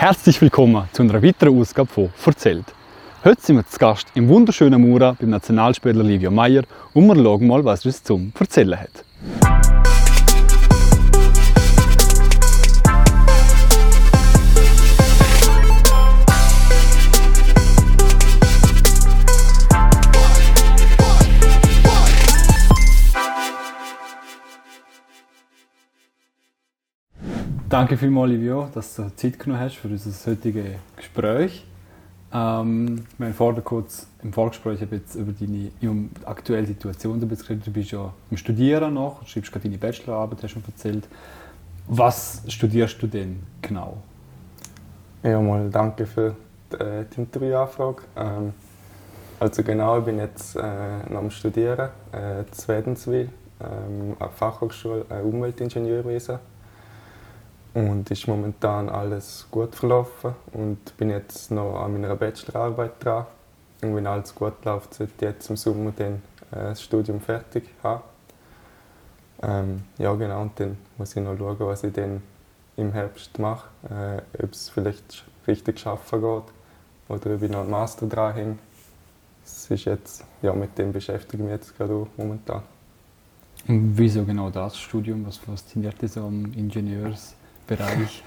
Herzlich willkommen zu einer weiteren Ausgabe von «Verzählt». Heute sind wir zu Gast im wunderschönen Mura beim Nationalspieler Livio Meyer und wir schauen mal, was er uns zum Erzählen hat. Danke vielmals, Livio, dass du Zeit genommen hast für unser heutiges Gespräch. Ähm, wir haben vorher kurz im Vorgespräch jetzt über deine aktuelle Situation geredet. Du bist ja im Studieren noch, schreibst gerade deine Bachelorarbeit, hast schon erzählt. Was studierst du denn genau? Ja, mal danke für die, äh, die Interviewanfrage. Ähm, also genau, ich bin jetzt äh, noch am Studieren äh, in Wädenswil, ähm, an der Fachhochschule äh, Umweltingenieurwesen und ist momentan alles gut verlaufen und bin jetzt noch an meiner Bachelorarbeit dran. Und wenn alles gut läuft, sollte ich jetzt im Sommer dann äh, das Studium fertig haben. Ähm, ja genau, und dann muss ich noch schauen, was ich dann im Herbst mache. Äh, ob es vielleicht richtig schaffen geht oder ob ich noch einen Master dranhänge. Das ist jetzt, ja, mit dem beschäftige ich mich jetzt gerade momentan. Und wieso genau das Studium? Was fasziniert dich so am Ingenieurs? Bereich?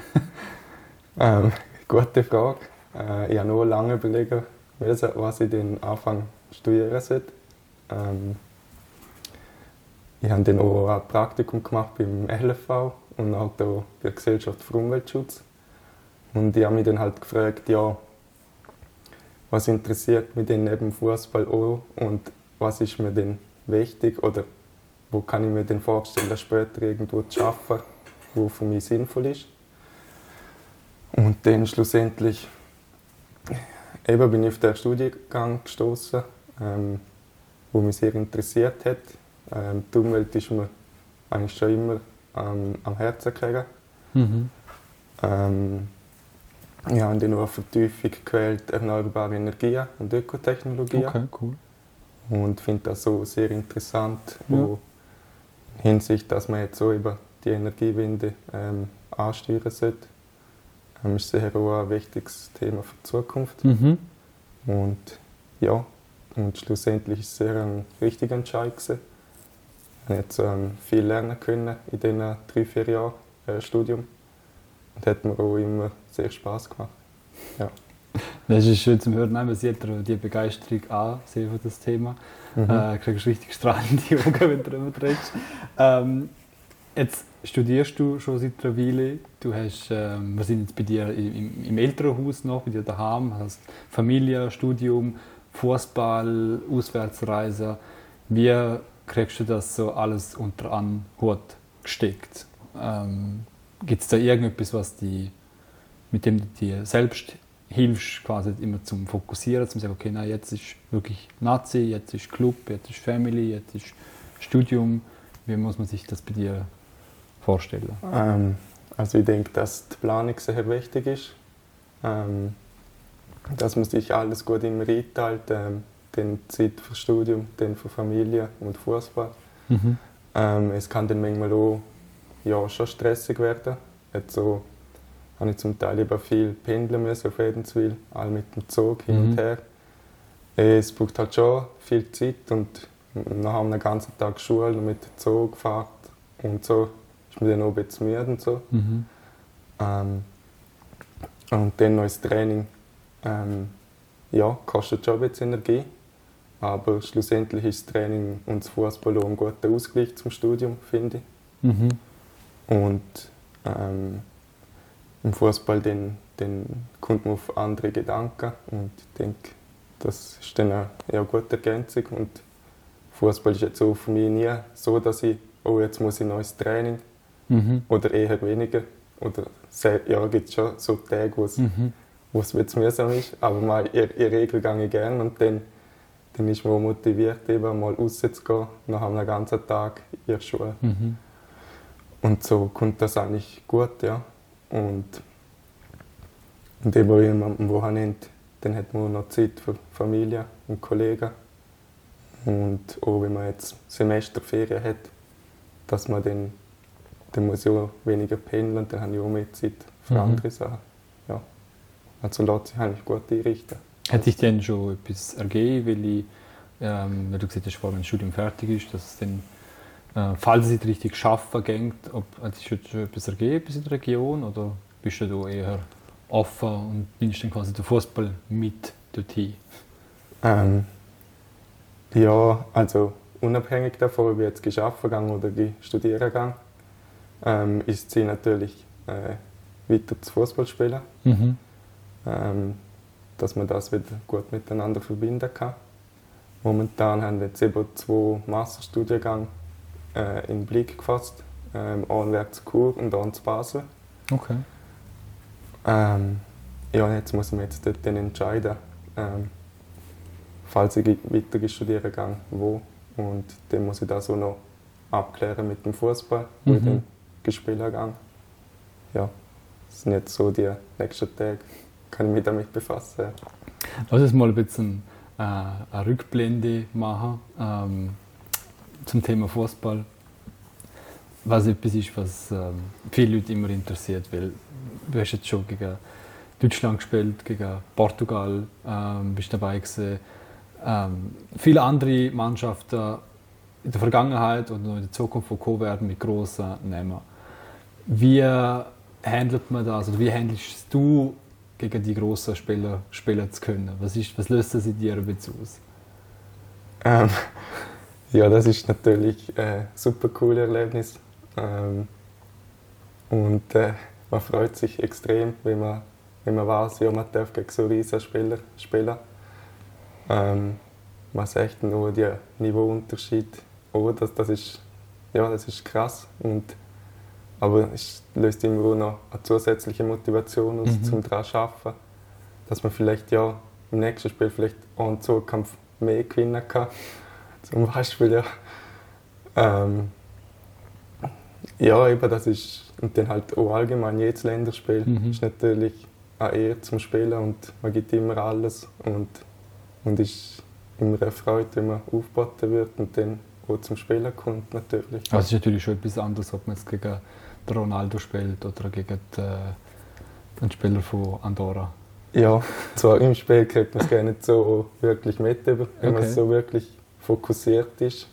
ähm, gute Frage. Äh, ich habe nur lange überlegt, was ich den Anfang studieren sollte. Ähm, ich habe dann auch ein Praktikum gemacht beim LFV und auch bei der Gesellschaft für Umweltschutz. Und ich habe mich dann halt gefragt, ja, was interessiert mich denn neben Fußball auch und was ist mir denn wichtig oder wo kann ich mir denn vorstellen, später irgendwo zu arbeiten wo für mich sinnvoll ist. Und dann schlussendlich eben bin ich auf den Studiengang gestoßen, ähm, wo mich sehr interessiert hat. Ähm, die Umwelt ist mir eigentlich schon immer ähm, am Herzen gelegen. Mhm. Ähm, ich habe dann noch eine Vertiefung gewählt, erneuerbare Energien und Ökotechnologien. Okay, cool. Und finde das so sehr interessant, ja. wo Hinsicht, dass man jetzt so über die Energiewende ähm, ansteuern sollte. Ähm, ist sicher auch ein wichtiges Thema für die Zukunft. Mhm. Und ja, und schlussendlich ist es sehr ein richtiger Entscheid gewesen. Ich jetzt ähm, viel lernen können in diesen drei, vier Jahren äh, Studium. Und hat mir auch immer sehr Spaß gemacht. Ja. Das ist schön zu hören, man sieht die Begeisterung an für das Thema. Mhm. Äh, kriegst richtig strahlende Augen, wenn du darüber redest. Ähm, jetzt studierst du schon seit einer Weile. Du hast, ähm, wir sind jetzt bei dir im, im Elternhaus noch, bei dir daheim, hast Familie, Studium, Fußball, Auswärtsreise. Wie kriegst du das so alles unter einen Hut gesteckt? Ähm, Gibt es da irgendetwas, was die, mit dem du dir selbst hilfst, quasi immer zum Fokussieren, zum sagen, okay, nein, jetzt ist wirklich Nazi, jetzt ist Club, jetzt ist Family, jetzt ist Studium. Wie muss man sich das bei dir vorstellen? Ähm, also ich denke, dass die Planung sehr wichtig ist. Ähm, dass man sich alles gut immer einteilt, ähm, dann Zeit für Studium, dann für Familie und Fußball. Mhm. Ähm, es kann dann manchmal auch ja, schon stressig werden. Jetzt so habe ich zum Teil eben viel pendeln müssen auf Edenswil, all mit dem Zug hin mhm. und her. Es braucht halt schon viel Zeit und nach einem ganzen Tag Schule mit dem Zug, Fahrt und so ist man dann auch ein bisschen müde und so. Mhm. Ähm, und dann noch das Training. Ähm, ja, kostet schon ein bisschen Energie. Aber schlussendlich ist das Training und das Fußball auch ein guter Ausgleich zum Studium, finde ich. Mhm. Und ähm, im Fußball dann, dann kommt man auf andere Gedanken und ich denke, das ist dann eine, eine gute Ergänzung. Und Fußball ist jetzt auch für mich nie so, dass ich, oh, jetzt muss ich neues Training Mhm. Oder eher weniger. Oder ja, gibt es schon so Tage, wo es mhm. mühsam ist. Aber mal in, in Regel gehe ich gerne und dann, dann ist man motiviert, eben mal rauszugehen nach einem ganzen Tag in der Schule. Mhm. Und so kommt das eigentlich gut, ja. Und, und eben am Wochenende, dann hat man noch Zeit für Familie und Kollegen. Und auch wenn man jetzt Semesterferien hat, dass man dann dann muss ich auch weniger pendeln, dann habe ich auch mehr Zeit für mhm. andere Sachen. Ja. Also lässt sich eigentlich gut einrichten. Hätte ich denn schon etwas ergeben, weil ich, ähm, wenn du gesagt hast, wenn das Studium fertig ist, dass es dann, äh, falls es nicht richtig schaffen geht, ob hat sich schon etwas ergeben in der Region oder bist du da eher offen und nimmst dann quasi den Fußball mit dorthin? Ähm, ja, also unabhängig davon, ob ich jetzt geschafft oder studieren gegangen, ähm, ist Ziel natürlich, äh, weiter zu Fußball spielen. Mhm. Ähm, dass man das wieder gut miteinander verbinden kann. Momentan haben wir jetzt eben zwei Masterstudiengänge äh, in Blick gefasst. Ähm, einen zu Chur und einen zu Basel. Okay. Ähm, ja, jetzt muss ich mich jetzt dort entscheiden, ähm, falls ich weiter studieren gehe, wo. Und dann muss ich das auch noch abklären mit dem Fußball, wo mhm. ich dann gespielt habe. Ja, das sind jetzt so die nächsten Tage, kann ich mich damit befassen. Lass uns mal ein bisschen äh, eine Rückblende machen ähm, zum Thema Fußball. Was etwas ist, was ähm, viele Leute immer interessiert, weil du hast jetzt schon gegen Deutschland gespielt, gegen Portugal ähm, bist dabei gewesen. Ähm, viele andere Mannschaften in der Vergangenheit und in der Zukunft von werden mit grossen Namen. Wie handelt man das oder wie handelst du gegen die grossen Spieler spielen zu können? Was, ist, was löst das in dir jetzt aus? Ähm, ja, das ist natürlich ein super cooles Erlebnis. Ähm, und äh, man freut sich extrem, wenn man, wenn man weiß, ja, man darf gegen so riesige Spieler spielen. Ähm, man sieht nur den Niveauunterschied. Oh, das, das, ist, ja, das ist krass. Und aber es löst immer auch noch eine zusätzliche Motivation aus, mhm. zum daran arbeiten. Dass man vielleicht ja im nächsten Spiel vielleicht auch einen Zukampf mehr gewinnen kann. Zum Beispiel, ja. Ähm, ja, eben, das ist, und dann halt auch allgemein jedes Länderspiel mhm. ist natürlich eine Ehre zum Spielen und man gibt immer alles und, und ist immer eine Freude, wenn man aufgeboten wird und dann auch zum Spielen kommt natürlich. Also es ist natürlich schon etwas anderes, ob man es gegen der Ronaldo spielt oder gegen die, äh, Spieler von Andorra? Ja, zwar im Spiel kriegt man es gar nicht so wirklich mit, wenn okay. man so wirklich fokussiert ist.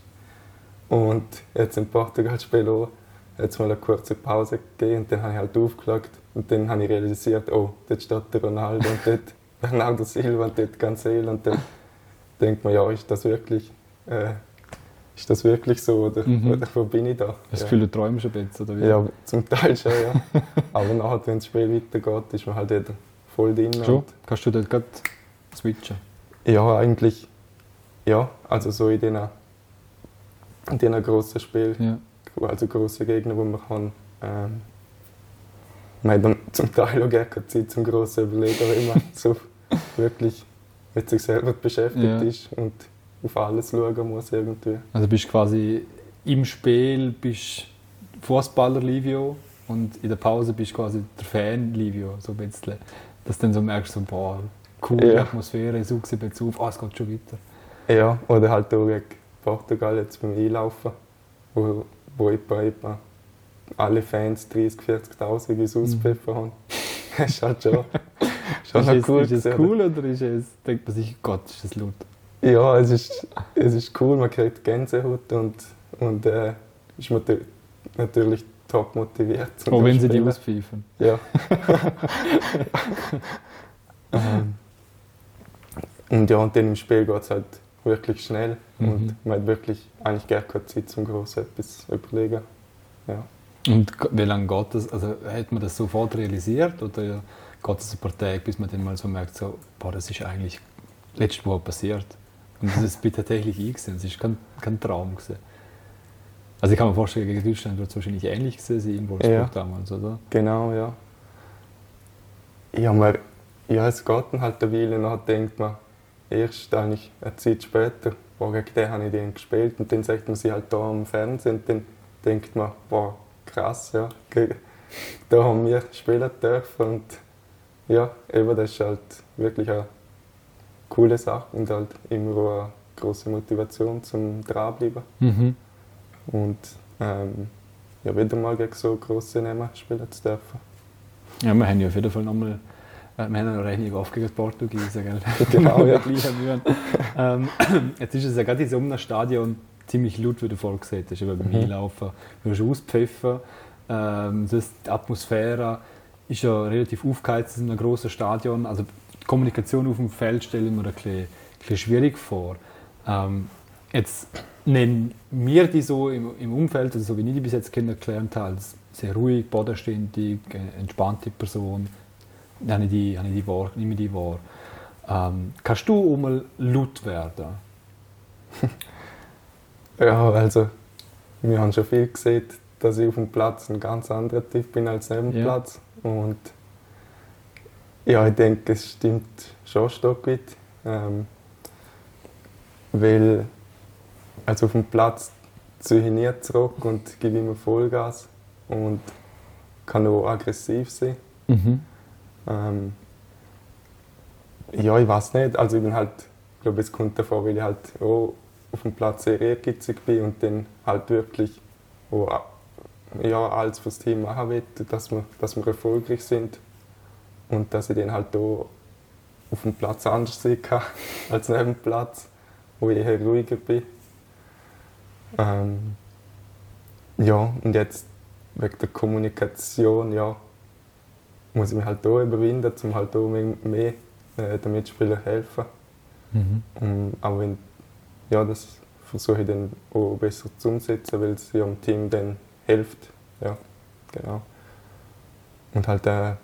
Und jetzt im Portugal-Spiel auch, hat es mal eine kurze Pause gegeben und dann habe ich halt aufgelagt und dann habe ich realisiert, oh, dort steht der Ronaldo und dort Bernardo Silva und dort Cancel und dann denkt man, ja, ist das wirklich äh, ist das wirklich so oder, mhm. oder wo bin ich da? Das Gefühl, du träumst ein bisschen, oder wie? Ja, zum Teil schon, ja. Aber nachher, wenn das Spiel weitergeht, ist man halt wieder voll drin. Schon? Kannst du dort gerade switchen? Ja, eigentlich, ja. Also so in diesen, in diesen grossen Spielen, ja. also grosse Gegner, wo man kann, ähm, man hat dann zum Teil auch gar keine Zeit zum grossen Überlegen, weil man so wirklich mit sich selber beschäftigt ja. ist und auf alles schauen muss irgendwie. Also bist quasi im Spiel bist Fußballer Livio und in der Pause bist du quasi der Fan Livio, so ein bisschen. Dass du dann so merkst, so, boah, coole ja. Atmosphäre, ich suche sie auf, ah, es geht schon weiter. Ja, oder halt auch gegen Portugal jetzt beim Einlaufen, wo, wo etwa, etwa alle Fans 30, 40'000 ins mhm. haben. das ist halt schon, schon ist cool. Es, ist es cool oder ist es, denkt man sich, Gott, ist das laut? Ja, es ist, es ist cool, man kriegt Gänsehaut und, und äh, ist natürlich top motiviert. Auch wenn sie die auspfeifen. Ja. ähm, und ja, und dann im Spiel geht es halt wirklich schnell mhm. und man hat wirklich eigentlich gar keine Zeit zum groß etwas überlegen. Ja. Und wie lange geht das? Also hat man das sofort realisiert oder geht es ein paar Tage, bis man dann mal so merkt, so, boah, das ist eigentlich letzte Woche passiert? Und das ist tatsächlich eingesehen. Es war kein, kein Traum. Gewesen. Also ich kann mir vorstellen, gegen Deutschland wird es wahrscheinlich ähnlich gewesen sein in Wolfsburg ja. damals, oder? Genau, ja. Ja, man, ja es geht dann halt eine Weile, dann denkt man, erst eigentlich eine Zeit später, boah, gegen den habe ich den gespielt und dann sagt man sie halt da am Fernsehen und dann denkt man, boah, krass, ja, da haben wir spielen dürfen und ja, eben das ist halt wirklich eine coole Sache und halt immer auch eine große Motivation zum dranbleiben. Mhm. Und ähm, ja, wieder mal gegen so große Namen spielen zu dürfen. Ja, wir haben ja auf jeden Fall nochmal wir haben eine Rechnung aufgegeben Portugiesen, gell? Genau, ja. ähm, jetzt ist es ja gerade in so einem Stadion ziemlich laut, wie du vorhin gesehen hast, beim mhm. Einlaufen. Du hast auspfiffen, ähm, das, die Atmosphäre ist ja relativ aufgeheizt in einem grossen Stadion. Also Kommunikation auf dem Feld stelle ich mir ein bisschen, ein bisschen schwierig vor. Ähm, jetzt nennen wir die so im, im Umfeld, also so wie ich die bis jetzt kennengelernt habe, als sehr ruhig, bodenständig, äh, entspannte Person. Habe ich die, habe ich die wahr, nehme die wahr. Ähm, kannst du auch mal laut werden? ja, also wir haben schon viel gesehen, dass ich auf dem Platz ein ganz anderer Typ bin als neben dem ja. Platz. Und ja, ich denke, es stimmt schon ein Stück weit. Ähm, weil also auf dem Platz ziehe ich nie zurück und gebe immer Vollgas und kann auch aggressiv sein. Mhm. Ähm, ja, ich weiß nicht. Also ich bin halt, ich glaube, es kommt davon, weil ich halt auch auf dem Platz sehr ehrgeizig bin und dann halt wirklich auch, ja, alles fürs Team machen will, dass wir, dass wir erfolgreich sind und dass ich dann halt auch auf dem Platz anders sehen kann als neben dem Platz, wo ich eher ruhiger bin. Ähm, ja, und jetzt wegen der Kommunikation, ja, muss ich mich halt auch überwinden, um halt auch mehr äh, den Mitspielern helfen. Mhm. Um, aber wenn, ja, das versuche ich dann auch besser zu umsetzen, weil es ja dem Team dann hilft. Ja, genau. Und halt, äh,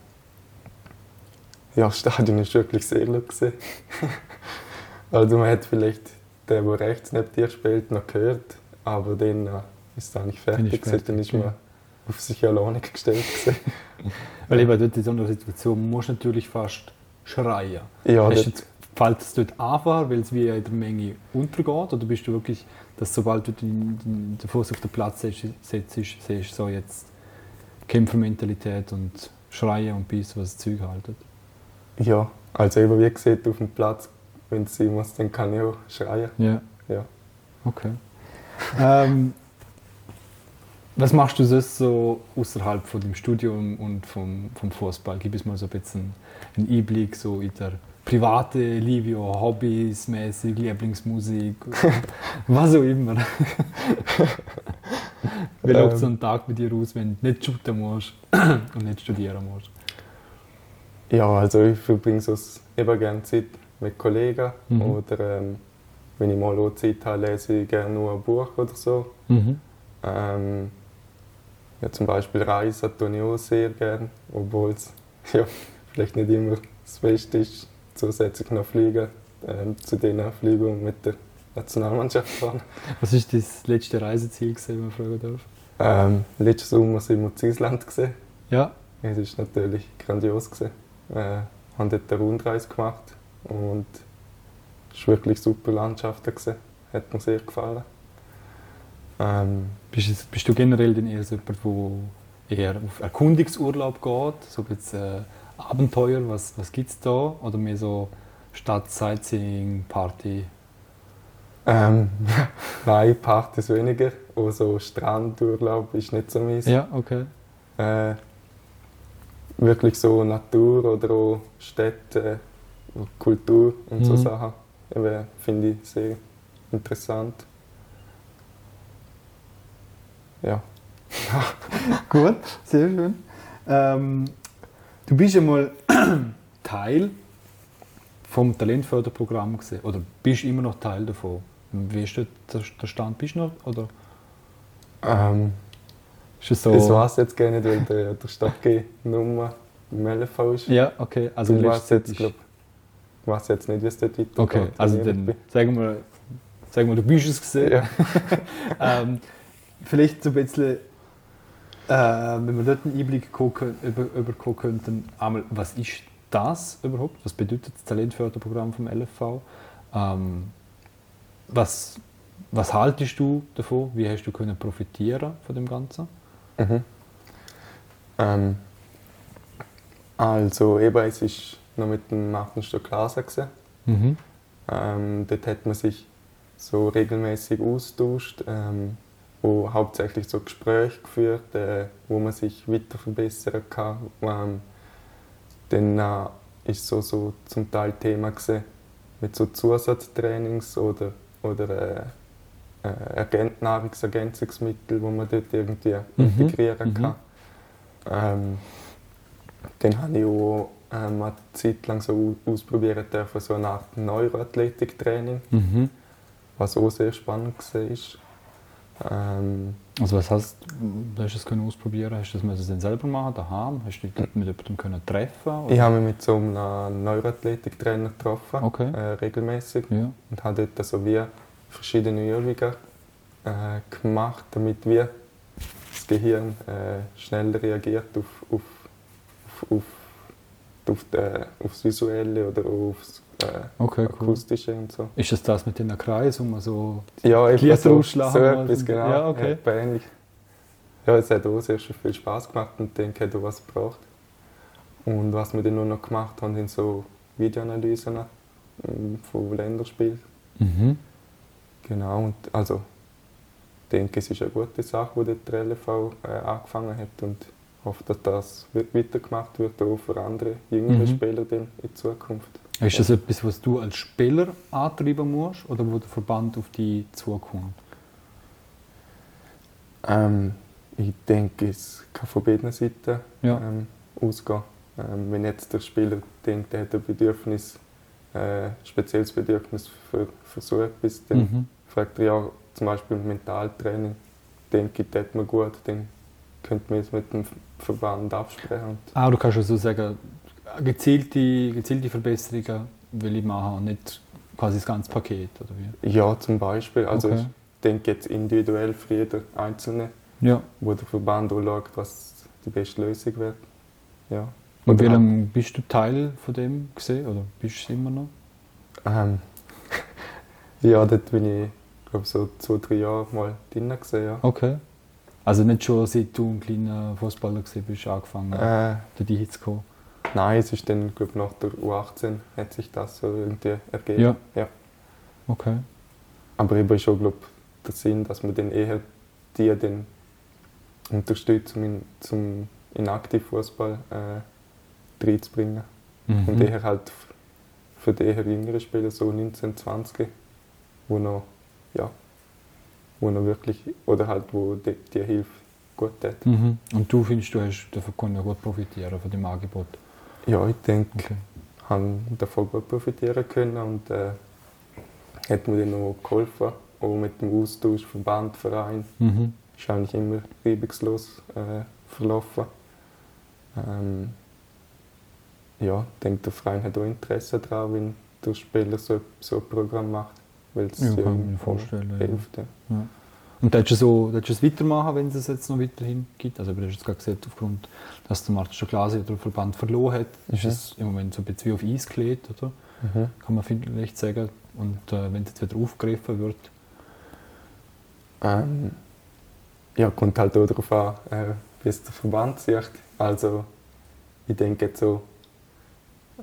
ja, das Stadion ist wirklich sehr laut Also man hat vielleicht den, der rechts neben dir spielt, noch gehört, aber dann äh, ist es eigentlich fertig. Dann ist, dann ist man auf sich alleine gestellt. Weil eben dort in so einer Situation musst du natürlich fast schreien. Ja, Hast jetzt, fällt es dort einfach, weil es wie in der Menge untergeht? Oder bist du wirklich, dass sobald du den, den, den Fuß auf den Platz setzt, siehst so jetzt Kämpfermentalität und Schreien und Biss, was das Zeug haltet? Ja, also eben wie gesagt, auf dem Platz, wenn es sein muss, dann kann ich auch schreien. Ja. ja. Okay. ähm, was machst du sonst so außerhalb von dem Studium und vom, vom Fußball? Gib es mal so ein bisschen einen Einblick so in der private Liebe, Hobbys mäßig, Lieblingsmusik, was auch immer. Wie ähm, schaut so ein Tag mit dir aus, wenn du nicht shooten musst und nicht studieren musst? Ja, also ich verbringe so immer gerne Zeit mit Kollegen mhm. oder ähm, wenn ich mal Zeit habe, lese ich gerne nur ein Buch oder so. Mhm. Ähm, ja, zum Beispiel Reisen tue ich auch sehr gerne, obwohl es ja, vielleicht nicht immer das Beste ist, zusätzlich noch fliegen, ähm, zu den Flügen mit der Nationalmannschaft fahren. Was war das letzte Reiseziel, wenn man fragen darf? Ähm, letzten Sommer sind wir zu Island. Gewesen. Ja. Es war natürlich grandios. Gewesen. Äh, haben dort eine Rundreise gemacht und es war wirklich super Landschaft. Gewesen. Hat mir sehr gefallen. Ähm, bist, bist, du generell denn eher so jemand, der eher auf Erkundungsurlaub geht? So jetzt, äh, Abenteuer, was, was gibt es da? Oder mehr so Stadt, Sightseeing, Party? Ähm, nein, Partys weniger. Auch so Strandurlaub ist nicht so meins. Ja, okay. Äh, wirklich so Natur oder auch Städte, Kultur und mhm. so Sachen finde ich sehr interessant. Ja. Gut, sehr schön. Ähm, du bist ja mal Teil vom Talentförderprogramm gesehen oder bist immer noch Teil davon? Wie ist der, der Stand? Bist du noch? Oder? Ähm, ist so? Das weiß ich jetzt gar nicht, weil der, der Stadt-G-Nummer im LV ist. Ja, okay. Also du weißt jetzt, glaub, ich weiß jetzt nicht, wie es dort weitergeht. Okay, also dann sagen wir, sagen wir, du bist es gesehen. Ja. ähm, vielleicht so ein bisschen, äh, wenn wir dort einen Einblick gucken, über, könnten, einmal, was ist das überhaupt? Was bedeutet das Talentförderprogramm vom LFV? Ähm, was, was haltest du davon? Wie hast du können profitieren von dem Ganzen? Mhm. Ähm, also eben, es ist noch mit dem Martin Stocklasa mhm. ähm, Dort hat man sich so regelmäßig austauscht. Ähm, wo hauptsächlich so Gespräche geführt, äh, wo man sich weiter verbessern kann. Ähm, dann äh, ist so, so zum Teil Thema gewesen, mit so Zusatztrainings oder, oder äh, äh, Nahrungsergänzungsmittel, wo man dort irgendwie Mhm, integrieren mhm. kann. Ähm, dann habe ich auch ähm, eine Zeit lang so au- ausprobieren dürfen, so eine Art Neuroathletiktraining, Mhm. was auch sehr spannend war. Ähm, Also was heißt, du hast das können ausprobieren? Hast du das dann selber machen, daheim? Hast du dich mit jemandem können treffen? Oder? ich habe mich mit so einem Neuroathletiktrainer getroffen, Okay. äh, regelmäßig, Ja. und habe dort so wie verschiedene Übungen äh, gemacht, damit wir das Gehirn äh, schneller reagiert auf, auf, auf, auf, auf, äh, aufs Visuelle oder aufs äh, Okay, cool. Akustische und so. Ist das das mit den Kreis, wo man so... Ja, Glieder so, ausschlagen so etwas, genau. Ja, okay. etwa ähnlich. Ja, es hat auch sehr viel Spaß gemacht und ich denke, hat auch was gebraucht. Und was wir dann nur noch gemacht haben, sind so Videoanalysen ähm, von Länderspielen. Mhm. Genau, und also ich denke, es ist eine gute Sache, die der LV äh, angefangen hat und hoffe, dass das we- weitergemacht wird, auch für andere jüngere Mhm. Spieler dann in Zukunft. Ist das etwas, was du als Spieler antreiben musst oder wo der Verband auf die zukommt? Ähm, ich denke, es kann von beiden Seiten Ja. ähm, ausgehen. Ähm, wenn jetzt der Spieler denkt, er hat ein Bedürfnis, äh, spezielles Bedürfnis für, für so etwas, dann Mhm. Fragt er ja zum Beispiel Mentaltraining, denke ich, das mir gut, dann könnte man es mit dem Verband absprechen. Ah, du kannst also sagen, gezielte, gezielte Verbesserungen will ich machen, nicht quasi das ganze Paket, oder wie? ja, zum Beispiel, also Okay. ich denke jetzt individuell für jeden Einzelne, Ja. wo der Verband auch schaut, was die beste Lösung wird. Ja. Und wie Oder lange bist du Teil von dem gesehen oder bist du es immer noch? Ähm, ja, dort bin ich, glaube so zwei, drei Jahre mal drin gewesen, ja. Okay. Also nicht schon seit du ein kleiner Fußballer gewesen bist, angefangen, äh. Äh, dort zu kommen. nein, es ist dann, glaube nach der U18 hat sich das so irgendwie ergeben. Ja. ja. Okay. Aber eben ist auch, glaube der Sinn, dass man dann eher die dann unterstützt, um in, zum, in Aktivfußball äh, reinzubringen. Mhm. Und eher halt für die eher jüngeren Spieler, so 19, 20, wo noch, ja, wo noch wirklich, oder halt wo die, die Hilfe gut tut. Mhm. Und du findest, du hast davon können gut profitieren von dem Angebot? Ja, ich denke, Okay. haben davon gut profitieren können und äh, hat mir dann auch geholfen, auch mit dem Austausch Verband, Verein. Mhm. Ist eigentlich immer reibungslos äh, verlaufen. Ähm, ja, ich denke, der Verein hat auch Interesse daran, wenn der Spieler so, so ein Programm macht, weil es Ja, kann ihm mir vorstellen, hilft. Ja. Ja. Und da du so, da es weitermachen, wenn es es jetzt noch weiterhin gibt? Also, du hast jetzt gerade gesagt, aufgrund, dass der Martin Schoklase oder der Verband verloren hat, ist Mhm. es im Moment so ein bisschen wie auf Eis gelegt, oder? Mhm. Kann man vielleicht sagen. Und äh, wenn es jetzt wieder aufgegriffen wird, Ähm, ja, kommt halt auch darauf an, äh, wie es der Verband sieht. Also, ich denke jetzt so,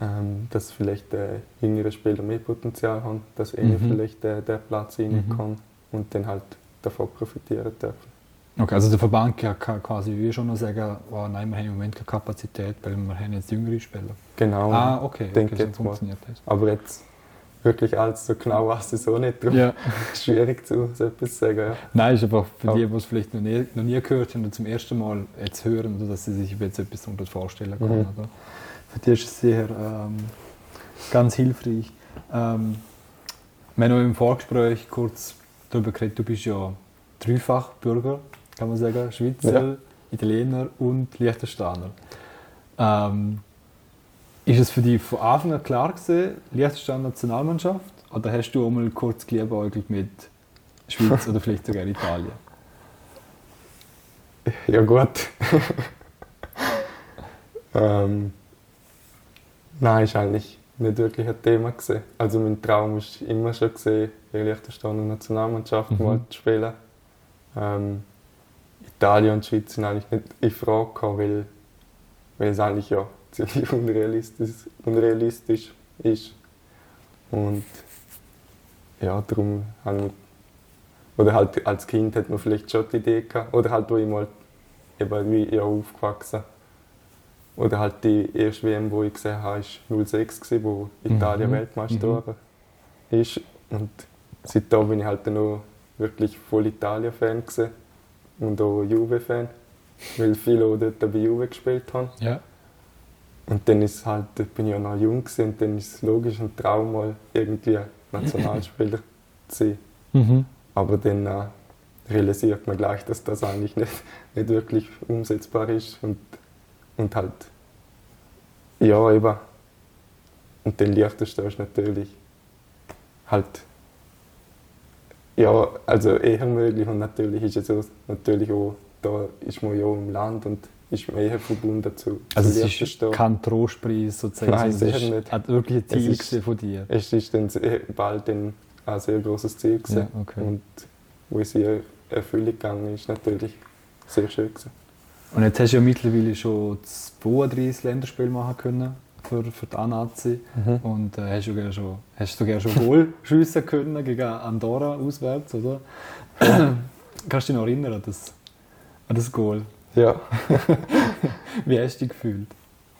ähm, dass vielleicht äh, jüngere Spieler mehr Potenzial haben, dass ihnen Mhm. vielleicht äh, der Platz rein Mhm. kann und dann halt davon profitieren dürfen. Okay, also der Verband kann quasi wie schon noch sagen, oh nein, wir haben im Moment keine Kapazität, weil wir haben jetzt jüngere Spieler. Genau. ah, okay, denke okay so mal. funktioniert das. Aber jetzt wirklich alles so genau weiß ich so nicht. Darum Ja. schwierig zu so etwas sagen. Ja. Nein, ist einfach für Ja. die, die es vielleicht noch nie, noch nie gehört haben und zum ersten Mal jetzt hören, dass sie sich jetzt etwas darunter vorstellen können. Mhm. Oder? Für es sehr ähm, ganz hilfreich. Ähm, wir haben noch im Vorgespräch kurz darüber geredet, du bist ja dreifach Bürger, kann man sagen, Schweizer, Ja. Italiener und Liechtensteiner. Ähm, ist es für dich von Anfang an klar gewesen, Liechtenstein Nationalmannschaft? Oder hast du auch mal kurz geliebäugelt mit Schweiz oder vielleicht sogar Italien? Ja gut. ähm, nein, ist eigentlich nicht wirklich ein Thema gewesen. Also mein Traum ist immer schon gesehen, in Liechtensteiner Nationalmannschaft Mhm. mal zu spielen. Ähm, Italien und Schweiz sind eigentlich nicht in Frage gekommen, weil, weil es eigentlich ja ziemlich unrealistisch, unrealistisch ist. Und ja, darum haben wir oder halt als Kind hat man vielleicht schon die Idee gehabt. Oder halt, wo ich mal, eben wie auch aufgewachsen, Oder halt die erste WM, die ich gesehen habe, war 06, gewesen, wo Italien Mhm. Weltmeister Mhm. ist. Und seitdem bin ich halt noch wirklich voll Italien-Fan und auch Juve-Fan, weil viele auch dort bei Juve gespielt haben. Ja. Und dann ist halt, bin ich ja noch jung gewesen, und dann ist es logisch ein Traum, mal irgendwie Nationalspieler zu sein. Mhm. Aber dann äh, realisiert man gleich, dass das eigentlich nicht, nicht wirklich umsetzbar ist. Und, und halt, ja, eben. Und dann leichteste ist natürlich halt, ja, also eher möglich. Und natürlich ist es so, natürlich auch, da ist man ja im Land und ist man eher verbunden zu, Also zu es ist kein Trostpreis sozusagen, Nein, es ist nicht. hat wirklich ein Es Ziel ist- von dir. Es ist dann sehr, bald ein, ein sehr großes Ziel gewesen. Ja, okay. Und wo es in Erfüllung gegangen ist, natürlich sehr schön gewesen. Und jetzt hast du ja mittlerweile schon 32 Länderspiele machen können für, für die A-Nazi. Und äh, hast, sogar schon, hast sogar schon Goal schiessen können gegen Andorra auswärts, oder? Kannst du dich noch erinnern an das, an das Goal? Ja. Wie hast du dich gefühlt?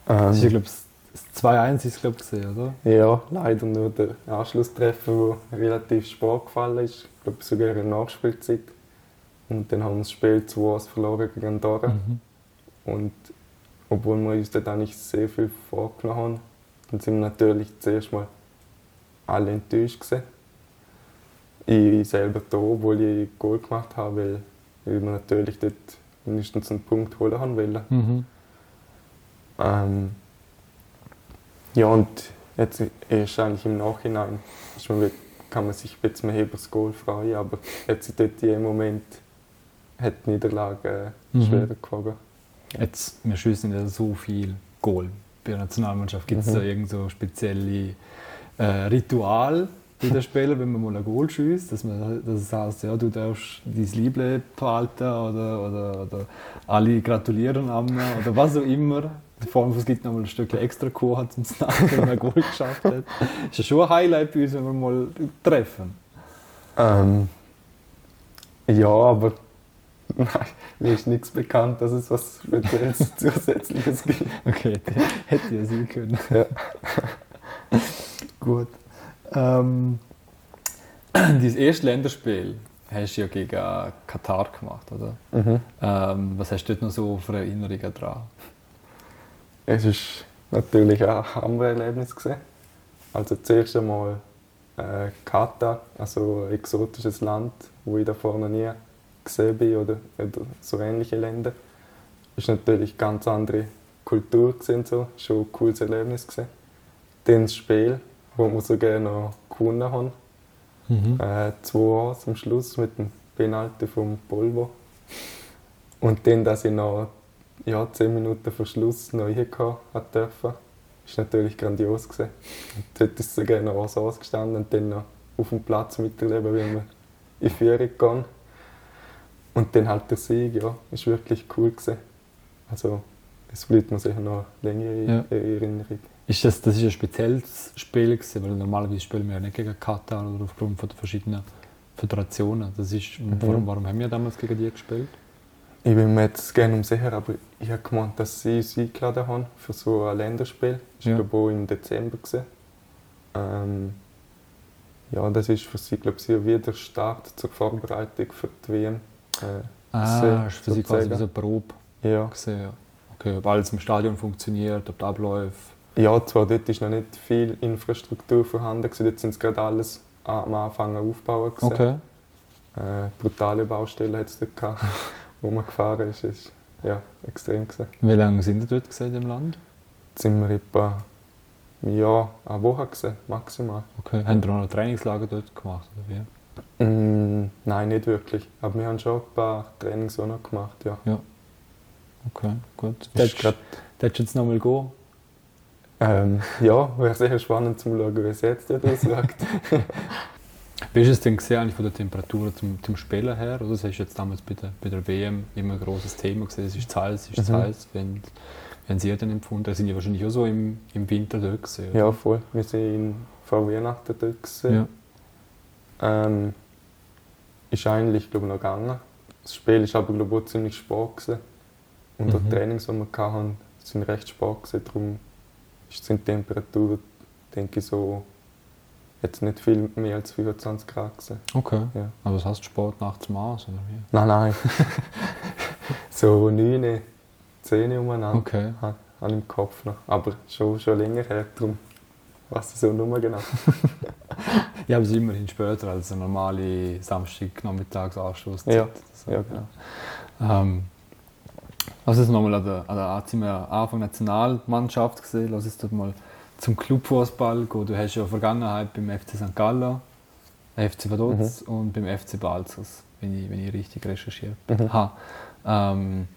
Das ist Ähm, glaube ich, 2-1 ist es, glaub ich, gewesen, oder? ja, leider nur der Anschlusstreffer, der relativ spät gefallen ist. Ich glaube sogar in der Nachspielzeit. Und dann haben wir das Spiel 2 verloren gegen Andorra. Mhm. Und obwohl wir uns dort eigentlich sehr viel vorgenommen haben, dann sind wir natürlich zuerst mal alle enttäuscht gewesen. Ich selber da, obwohl ich Goal gemacht habe, weil, weil wir natürlich dort mindestens einen Punkt holen haben wollen. Mhm. Ähm, ja, und jetzt ist eigentlich im Nachhinein ist man, kann man sich jetzt mehr über das Goal freuen, aber jetzt in dem Moment hat die Niederlage äh, Mhm. schwerer gewogen. Jetzt, wir schießen ja so viel Goal. Bei der Nationalmannschaft gibt es Mhm. da irgend so spezielle äh, Ritual bei den Spielern, wenn man mal ein Goal schießt, dass man dass es heißt, ja, du darfst dein Liebling behalten oder, oder, oder alle gratulieren am oder was auch immer. Vor allem, es gibt noch mal ein Stück extra Kuchen zum Snacken, wenn man ein Goal geschafft hat. ist ja schon ein Highlight bei uns, wenn wir mal treffen. Ähm, ja, aber mir ist nichts bekannt, dass es was Spezielles Zusätzliches gibt. Okay, hätte ja sein können. Ja. Gut. Ähm, dein erstes Länderspiel hast du ja gegen Katar gemacht, oder? Mhm. Ähm, was hast du dort noch so für Erinnerungen dran? Es war natürlich ein Hammererlebnis. gewesen. Also zuerst einmal äh, Katar, also ein exotisches Land, wo ich davor noch nie gesehen bin oder, oder so ähnliche Länder. Es war natürlich eine ganz andere Kultur, gewesen, so. schon ein cooles Erlebnis. Gewesen. Dann das Spiel, wo wir sogar noch gewonnen haben. Mhm. Äh, 2 am Schluss mit dem Penalty vom Polvo. Und dann, dass ich noch ja, 10 Minuten vor Schluss noch reinkommen durfte, ist natürlich grandios. Gewesen. Dort ist sogar noch was ausgestanden und dann noch auf dem Platz miterleben, wie wir in Führung gehen. Und dann halt der Sieg, ja, ist wirklich cool gewesen. Also, es bleibt mir sicher noch länger in Ja. Erinnerung. Ist das, das ist ein spezielles Spiel, gewesen, weil normalerweise spielen wir ja nicht gegen Katar oder aufgrund von den verschiedenen Föderationen. Das ist, warum, warum haben wir damals gegen die gespielt? Ich bin mir jetzt gerne unsicher, aber ich habe gemeint, dass sie uns eingeladen haben für so ein Länderspiel. Das war Ja. auch im Dezember. gewesen. Ähm, ja, das ist für sie glaube ich sehr wie der Start zur Vorbereitung für die WM. Ah, ist für sie quasi wie so eine Probe ja. gesehen. Okay, ob alles im Stadion funktioniert, ob die Abläufe. ja, zwar dort ist noch nicht viel Infrastruktur vorhanden, gewesen, dort sind sie gerade alles am Anfang aufbauen. Okay. Äh, brutale Baustellen hat es dort gehabt, wo man gefahren ist. ist ja, extrem gewesen. Wie lange sind Sie dort gewesen, im Land? Jetzt sind wir etwa ja, eine Woche gewesen, maximal. Okay. Haben auch noch Trainingslager dort gemacht? Oder wie? Mm, nein, nicht wirklich. Aber wir haben schon ein paar Trainings auch noch gemacht, ja. Okay, gut. Ist Darfst du jetzt nochmal gehen? Ähm, ja, wäre sicher spannend zu schauen, wie es jetzt aussieht. Wie ist es denn gesehen, eigentlich von der Temperatur zum, zum Spielen her? Oder? Das du jetzt damals bei der, bei der WM immer ein großes Thema gesehen. Es ist zu heiß, es ist zu Mhm. heiß. Wenn, wenn Sie dann empfunden haben, sind ja wahrscheinlich auch so im, im Winter dort gewesen, oder? ja, voll. Wir sind in, vor Weihnachten dort. Gewesen. Ja. Ähm, ist eigentlich, glaube ich, noch gegangen. Das Spiel ist aber, glaube ich, auch ziemlich spät gewesen. Und Mhm. die Trainings, die wir hatten, sind recht spät gewesen, darum sind die Temperaturen, denke ich, so jetzt nicht viel mehr als 25 Grad gewesen. Okay. Ja. Aber was heißt Sport nachts Maß oder wie? Nein, nein. so 9, 10 umeinander Okay. habe ich im Kopf noch. Aber schon, schon länger her, darum ich so nur genau. Ja, aber es ist immerhin später als eine normale Samstag-Nachmittagsanstoßzeit. Ja, So, ja, genau. Ähm, lass uns nochmal an der, an der AC wir Anfang Nationalmannschaft gesehen. Lass uns dort mal zum Clubfußball gehen. Du hast ja Vergangenheit beim FC St. Gallen, FC Vaduz und beim FC Balzers, wenn ich, wenn ich richtig recherchiert Mhm. Ähm,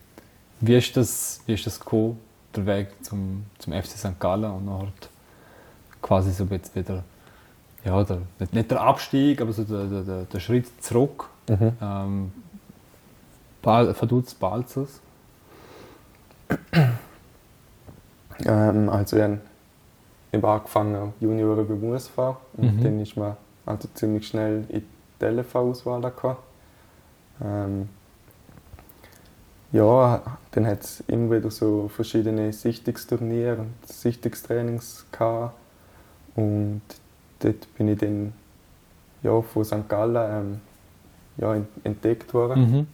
wie, ist das, wie ist das gekommen, der Weg zum, zum FC St. Gallen und nachher quasi so jetzt wieder, ja, der, nicht, nicht der Abstieg, aber so der, der, der, Schritt zurück Mhm. ähm, Bal Vaduz Balzers. Ähm, also ich habe ich habe angefangen Junioren beim USV und Mhm. dann ist man also ziemlich schnell in die LV-Auswahl gekommen. Ähm, ja, dann hat es immer wieder so verschiedene Sichtungsturniere und Sichtungstrainings gehabt. Und dort bin ich dann ja, von St. Gallen ähm, ja, ent- entdeckt worden. Mhm.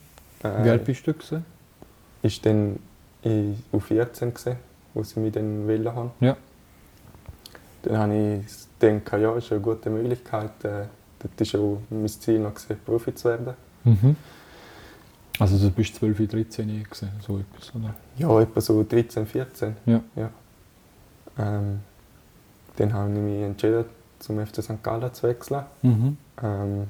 Äh, Wie alt bist du? Gewesen? ist dann in U14 gesehen, wo sie mich dann wählen haben. Ja. Dann habe ich gedacht, ja, ist eine gute Möglichkeit. Äh, dort war auch mein Ziel noch, gewesen, Profi zu werden. Mhm. Also du bist 12, 13 gewesen, so etwas, oder? Ja, etwa so 13, 14. Ja. Ähm, dann habe ich mich entschieden, zum FC St. Gallen zu wechseln. Mhm. Ähm,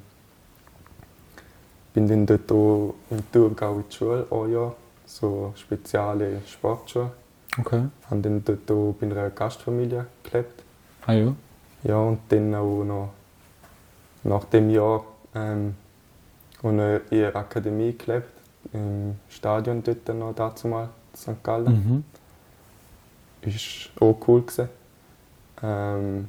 bin dann dort auch im Thurgau in die Schule, ein Jahr, so spezielle Sportschule. Okay. Habe dann dort auch bei einer Gastfamilie gelebt. Ah ja. Ja, und dann auch noch nach dem Jahr ähm, auch in der Akademie gelebt, im Stadion dort noch dazu mal, in St. Gallen. Mhm. Ist auch cool gewesen. Ähm,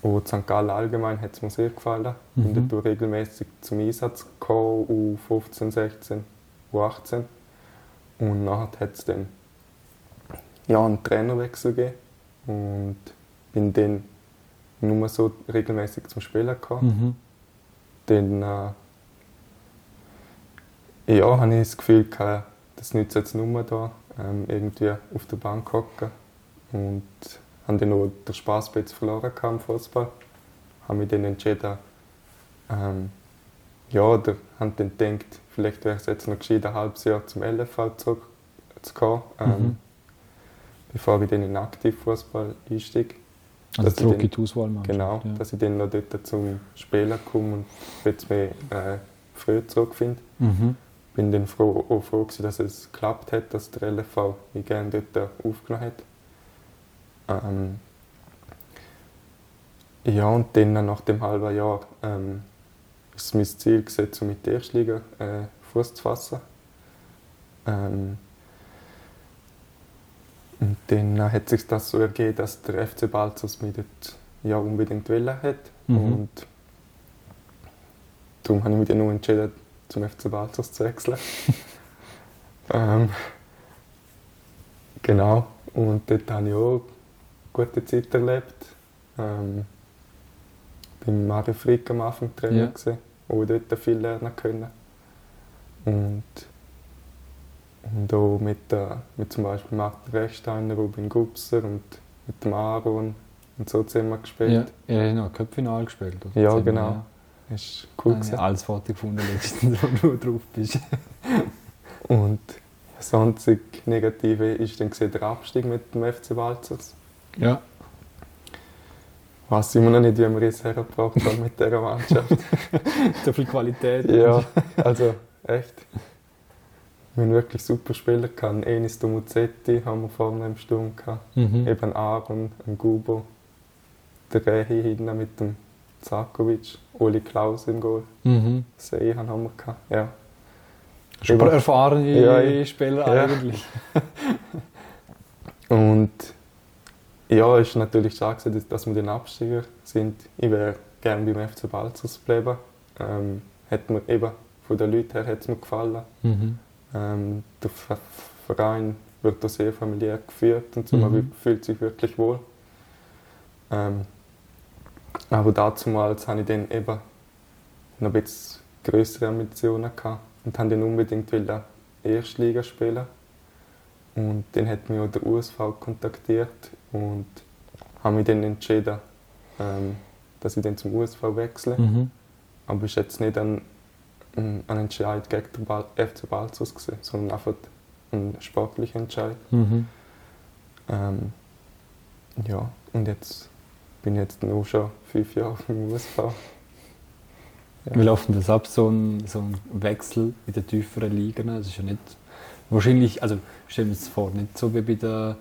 und St. Gallen allgemein hat es mir sehr gefallen. Mhm. Bin dort regelmäßig zum Einsatz gekommen, U15, 16, U18. Und nachher hat es dann ja, einen Trainerwechsel gegeben. Und bin dann nur so regelmäßig zum Spielen gekommen. Mhm. Dann äh, ja, habe ich das Gefühl, gehabt, das nützt jetzt nur da, ähm, irgendwie auf der Bank hocken. Und habe dann auch den Spass ein bisschen verloren im Fußball. Habe mich dann entschieden, ähm, ja, oder habe dann gedacht, vielleicht wäre es jetzt noch gescheit, ein halbes Jahr zum LFV zurückzukommen, ähm, Mhm. bevor ich dann in den Aktivfußball einsteige. Also Dass zurück dann- in die Auswahlmannschaft. Genau, Ja. dass ich dann noch dort zum Spielen komme und jetzt mehr äh, früher zurückfinde. Mhm. Bin dann froh, auch froh gewesen, dass es geklappt hat, dass der LFV mich gerne dort aufgenommen hat. Ähm, ja, und dann nach dem halben Jahr ähm, ist mein Ziel gesetzt, um mit der Erstliga äh, Fuß zu fassen. Ähm, und dann hat sich das so ergeben, dass der FC Balzers mich dort ja, unbedingt wollen hat. Mhm. Und darum habe ich mich dann auch entschieden, zum FC Balzers zu wechseln. ähm, genau. Und dort habe ich auch gute Zeit erlebt. Ähm, bin mit Mario Frick am Anfang Trainer, Ja. gewesen, auch dort viel lernen können. Und, und auch mit, äh, mit zum Beispiel Martin Rechsteiner, Robin Gubser und mit dem Aaron und so zusammen Ja, gespielt. hat noch ein Cup-Final gespielt. oder? Ja, genau. ja. Das war cool. Habe ich gewesen. alles Foto gefunden letztens, wo du drauf bist. Und das einzige Negative ist dann der Abstieg mit dem FC Walzers. Ja. Weiß immer noch nicht, wie wir es hergebracht haben mit dieser Mannschaft. So viel Qualität. ja, also echt. Wir haben wirklich super Spieler gehabt. Enis Domuzetti haben wir vorne im Sturm gehabt. Mhm. Eben Aaron, ein Gubo, der Rehi hinten mit dem Zakovic, Oli Klaus im Goal. Mhm. Seihan haben wir gehabt. Ja. Schon erfahrene ja. Spieler Ja. eigentlich. Und ja, es war natürlich schade, gewesen, dass, wir den Absteiger sind. Ich wäre gerne beim FC Balzers geblieben. Ähm, hat mir eben, von den Leuten her hat es mir gefallen. Mhm. Ähm, der Ver- Verein wird da sehr familiär geführt und so, Mhm. man fühlt sich wirklich wohl. Ähm, aber damals hatte ich dann eben noch ein bisschen größere Ambitionen gehabt und habe dann unbedingt wollte Erstliga spielen. Und dann hat mich auch der USV kontaktiert und habe mich dann entschieden, ähm, dass ich dann zum USV wechsle. Mhm. Aber es war jetzt nicht ein, ein Entscheid gegen den Bal FC Balzers, gewesen, sondern einfach ein sportlicher Entscheid. Mhm. Ähm, ja, und jetzt bin ich jetzt noch schon fünf Jahre im USV. Ja. Wie läuft denn das ab, so ein, so ein Wechsel in den tieferen Ligen? Das ist ja nicht wahrscheinlich, also stellen wir uns vor, nicht so wie bei den,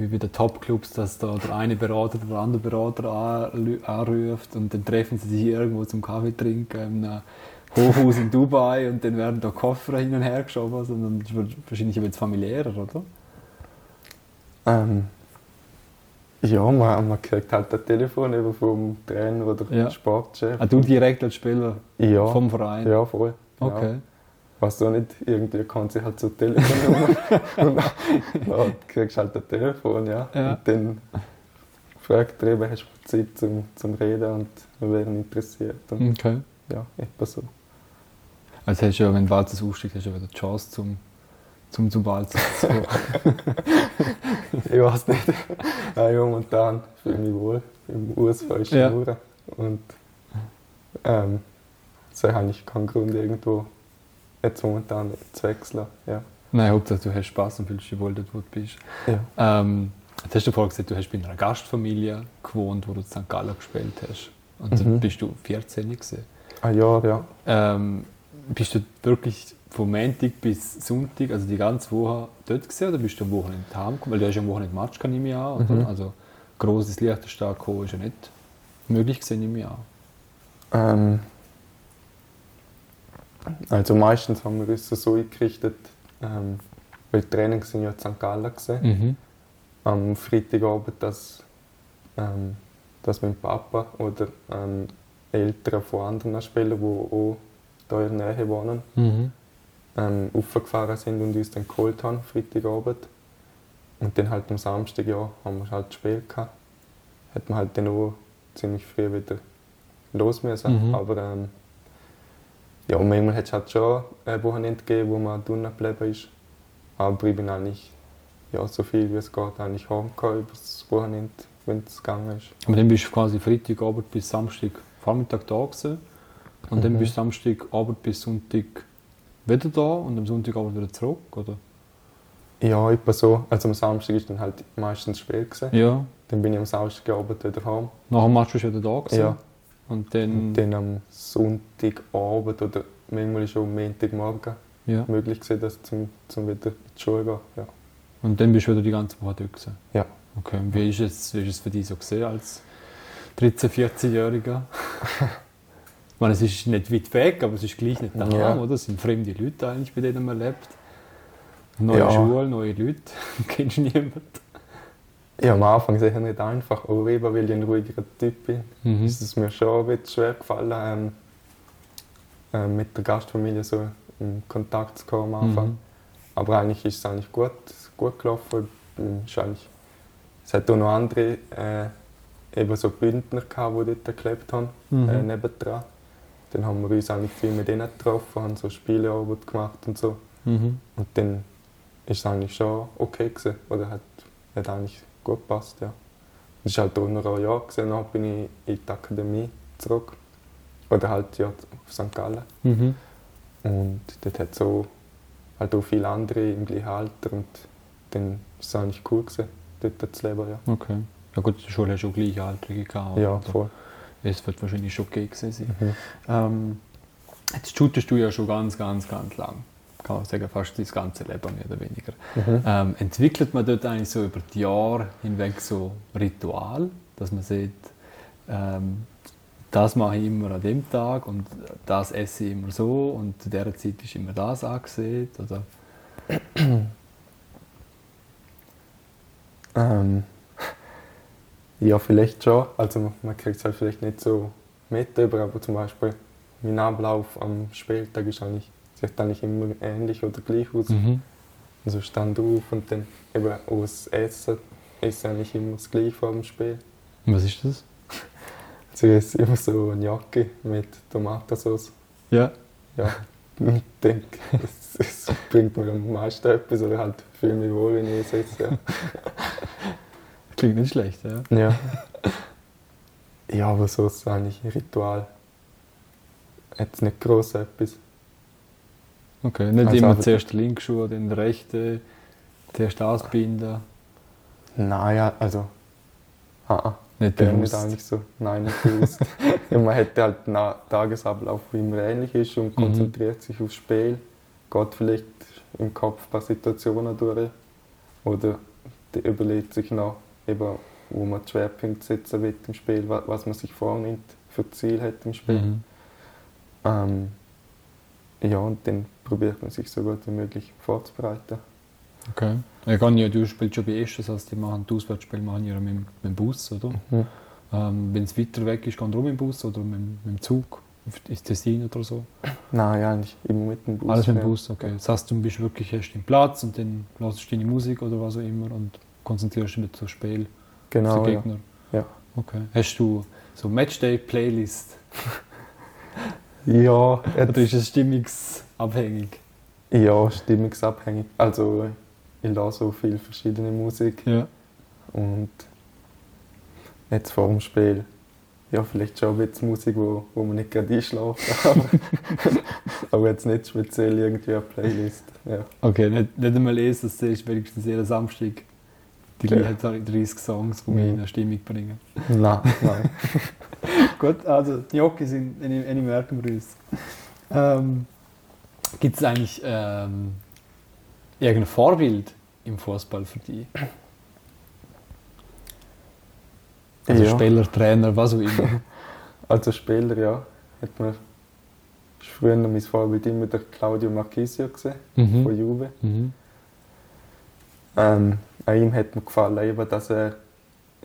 wie bei den Top-Clubs, dass da der eine Berater oder der andere Berater anru- anruft und dann treffen sie sich irgendwo zum Kaffee trinken in einem Hochhaus in Dubai und dann werden da Koffer hin und her geschoben, sondern das wird wahrscheinlich ein bisschen familiärer, oder? Ähm, ja, man, man kriegt halt ein Telefon über vom Trainer oder Ja. Sportchef. Ah, du direkt als Spieler ja, vom Verein? ja, voll. Okay. Weißt du nicht, irgendwie kann sie halt so Telefonnummer und dann ja, kriegst du halt ein Telefon, ja. Ja. Und dann fragt eben, hast du Zeit zum, zum Reden und wir wären interessiert. Und Okay. ja, etwa so. Also hast du ja, wenn Walzers aufsteigt, hast du ja wieder die Chance zum, zum, zum Walzers zu. Ich weiß nicht. ja, momentan fühle ich mich wohl. Im ist Ja. Und ähm, so habe ich keinen Grund, irgendwo jetzt momentan zu wechseln. Ja. Nein, Hauptsache du hast Spaß und fühlst dich wohl dort, wo du bist. Ja. Ähm, jetzt hast du vorhin gesagt, du hast bei einer Gastfamilie gewohnt, wo du in St. Gallen gespielt hast. Und dann Mhm. bist du 14 gewesen. Ein Jahr, ja. Ähm, bist du wirklich von Montag bis Sonntag, also die ganze Woche dort gewesen, oder bist du am Wochenende heimgekommen? Weil du hast ja am Wochenende Match, kann ich mir an. Mhm. Also grosses Liechtenstein ist ja nicht möglich gewesen, nehme ich an. Ähm, also meistens haben wir uns so eingerichtet, ähm, weil die Training sind ja in St. Gallen gewesen. Mhm. Am Freitagabend, dass, ähm, dass mein Papa oder ähm, Eltern von anderen Spielern, die auch hier in der Nähe wohnen, Mhm. ähm, aufgefahren sind und uns dann geholt haben, Freitagabend. Und dann halt am Samstag, ja, haben wir halt das Spiel gehabt. Hat man halt dann auch ziemlich früh wieder los müssen. Mhm. Aber ähm, ja, manchmal hat es halt schon ein Wochenende gegeben, wo man drinnen geblieben ist. Aber ich bin eigentlich ja, so viel wie es geht eigentlich heimgekommen über das Wochenende, wenn es gegangen ist. Aber dann bist du quasi Freitagabend bis Samstag Vormittag da gewesen. Und dann Mhm. bist du Samstagabend bis Sonntag wieder da und am Sonntagabend wieder zurück, oder? Ja, etwa so. Also am Samstag ist dann halt meistens Spiel gewesen. Ja. Dann bin ich am Samstagabend wieder heim. Nach dem Match bist du wieder da gewesen. Ja. Und dann, Und dann am Sonntagabend oder manchmal schon am Montagmorgen ja. möglich gewesen, dass zum, zum wieder in die Schule gehen. Ja. und dann bist du wieder die ganze Woche dort gewesen. Ja. Okay, und wie ist es, wie ist es für dich so gesehen als 13-, 14-Jähriger? ich meine, es ist nicht weit weg, aber es ist gleich nicht daheim, Ja. oder? Es sind fremde Leute eigentlich, bei denen man lebt. Neue Ja. Schule, neue Leute, kennst du niemanden. Ja, am Anfang sicher nicht einfach, auch eben, weil ich ein ruhiger Typ bin. Mhm. ist es mir schon ein bisschen schwer gefallen, ähm, ähm, mit der Gastfamilie so in Kontakt zu kommen am Anfang. Mhm. Aber eigentlich ist es eigentlich gut, gut gelaufen. Eigentlich, es hat auch noch andere äh, eben so Bündner gehabt, die dort gelebt haben, Mhm. äh, nebendran. Dann haben wir uns eigentlich viel mit denen getroffen, haben so Spielearbeit gemacht und so. Mhm. Und dann ist es eigentlich schon okay gewesen, oder hat, hat eigentlich gut gepasst, ja. Es war halt auch noch ein Jahr, dann bin ich in die Akademie zurück. Oder halt ja, auf St. Gallen. Mhm. Und dort hat so halt auch viele andere im gleichen Alter und dann war es eigentlich cool, gewesen, dort zu leben, ja. Okay. Ja gut, der Schule hast du auch Gleichaltrige gehabt. Ja, voll. Es wird wahrscheinlich schon okay gewesen sein. Mhm. Ähm, jetzt shootest du ja schon ganz, ganz, ganz lang. Kann man sagen, fast das ganze Leben mehr oder weniger. Mhm. Ähm, entwickelt man dort eigentlich so über die Jahre hinweg so Ritual, dass man sieht, ähm, das mache ich immer an dem Tag und das esse ich immer so und zu dieser Zeit ist immer das angesehen? Oder? Ähm, ja, vielleicht schon. Also man- kriegt es halt vielleicht nicht so mit, aber zum Beispiel mein Ablauf am Spieltag ist eigentlich, sieht eigentlich immer ähnlich oder gleich aus. Mhm. Also stand auf und dann eben auch das Essen ist eigentlich immer das gleiche vor dem Spiel. Und was ist das? Ist immer so eine Jacke mit Tomatensauce. Ja. Ja, ich denke, es, es bringt mir am meisten etwas oder halt fühle mich wohl, wenn ich es esse. Ja. Klingt nicht schlecht, ja. Ja. Ja, aber so ist es eigentlich ein Ritual. Jetzt nicht groß etwas. Okay, nicht Also immer zuerst der linke Schuh, dann der rechte, zuerst ausbinden. Nein, ja, also. Ah, ah, Nicht bewusst. eigentlich so. Nein, nicht bewusst. ja, man hätte halt einen Tagesablauf, der immer ähnlich ist und Mhm. konzentriert sich aufs Spiel. Geht vielleicht im Kopf ein paar Situationen durch. Oder der überlegt sich noch, eben, wo man die Schwerpunkte setzen will im Spiel, wa- was man sich vornimmt, für Ziel hat im Spiel. Mhm. Ähm, ja, und dann probiert man sich so gut wie möglich vorzubereiten. Okay. Ja, kann ja, du spielst schon bei Esch, das heißt, die machen das Auswärtsspiel machen ja mit, dem- mit dem Bus, oder? Mhm. Ähm, Wenn es weiter weg ist, wir auch mit dem Bus oder mit, dem- mit dem Zug? Ist Tessin oder so? Nein, ja, eigentlich immer mit dem Bus. Alles mit dem. Bus, okay. Das heißt, du bist wirklich erst im Platz und dann hörst du deine Musik oder was auch immer und konzentrierst dich aufs Spiel, auf Genau, den ja. Gegner. Ja. Okay. Hast du so Matchday-Playlist? Ja, Oder jetzt, ist es stimmungsabhängig? ja, stimmungsabhängig. Also ich höre so viel verschiedene Musik Ja. und jetzt vor dem Spiel, ja, vielleicht schon bisschen Musik, wo, wo man nicht gerade einschlafen aber, aber jetzt nicht speziell irgendwie eine Playlist. Ja. Okay, nicht, nicht einmal lesen, das ist wenigstens jeden Samstag die Ja. gleichen 30 Songs, die mich in eine Stimmung bringen. Nein, nein. Gut, also die Jockey sind uns. Ähm, Gibt es eigentlich ähm, irgendein Vorbild im Fußball für dich? Also Ja. Spieler, Trainer, was auch immer. Als Spieler, ja, hat man früher mein Vorbild immer der Claudio Marchisio gesehen, von mhm. Juve. Mhm. Ähm, an ihm hat mir gefallen, eben, dass er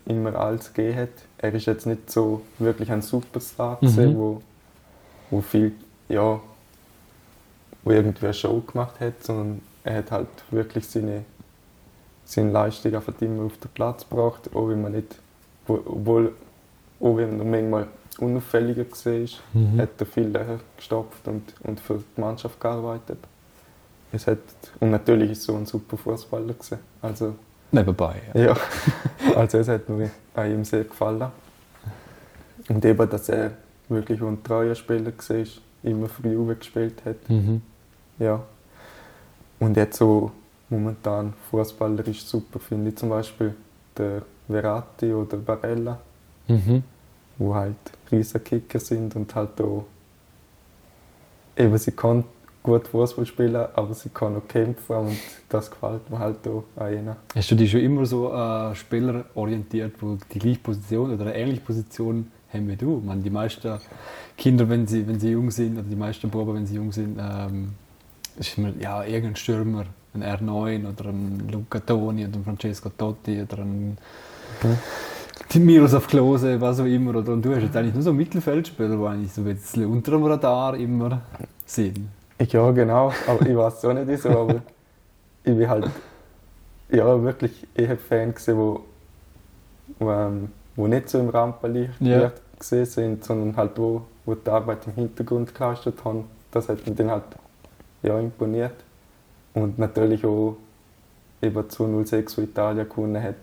immer alles gegeben hat. Er ist jetzt nicht so wirklich ein Superstar, Mhm. gewesen, wo, wo viel, ja, wo irgendwie eine Show gemacht hat, sondern er hat halt wirklich seine, seine Leistung einfach immer auf den Platz gebracht, auch wenn man nicht, wo- obwohl, auch wenn er manchmal unauffälliger ist, Mhm. hat er viel länger gestopft und, und für die Mannschaft gearbeitet. Es hat, und natürlich ist er so ein super Fußballer gewesen. Also, Nebenbei. Ja. ja, also es hat mir ihm sehr gefallen. Und eben, dass er wirklich ein treuer Spieler war, immer Juve gespielt hat. Mhm. Ja. Und jetzt so momentan fußballerisch super finde ich zum Beispiel der Verratti oder Barella, Mhm. wo halt riesen Kicker sind und halt auch eben sie kann gut Fußball spielen, aber sie kann auch kämpfen und das gefällt mir halt auch an ihnen. Hast du dich schon immer so an Spieler orientiert, die die gleiche Position oder eine ähnliche Position haben wie du? Meine, die meisten Kinder, wenn sie, wenn sie jung sind, oder die meisten Buben, wenn sie jung sind, ähm, ist immer ja, irgendein Stürmer, ein R9 oder ein Luca Toni oder ein Francesco Totti oder ein Mhm. die Miroslav Klose, was auch immer. Oder, und du hast jetzt eigentlich nur so Mittelfeldspieler, die eigentlich so ein bisschen unter dem Radar immer sind. Ja, genau, aber ich weiß es auch nicht wieso, aber ich bin halt ja, wirklich eher Fan gewesen, wo, wo, ähm, wo nicht so im Rampenlicht Ja. Gesehen sind, sondern halt wo, wo die Arbeit im Hintergrund geleistet haben. Das hat mich dann halt ja, imponiert. Und natürlich auch eben 206, wo Italien gewonnen hat,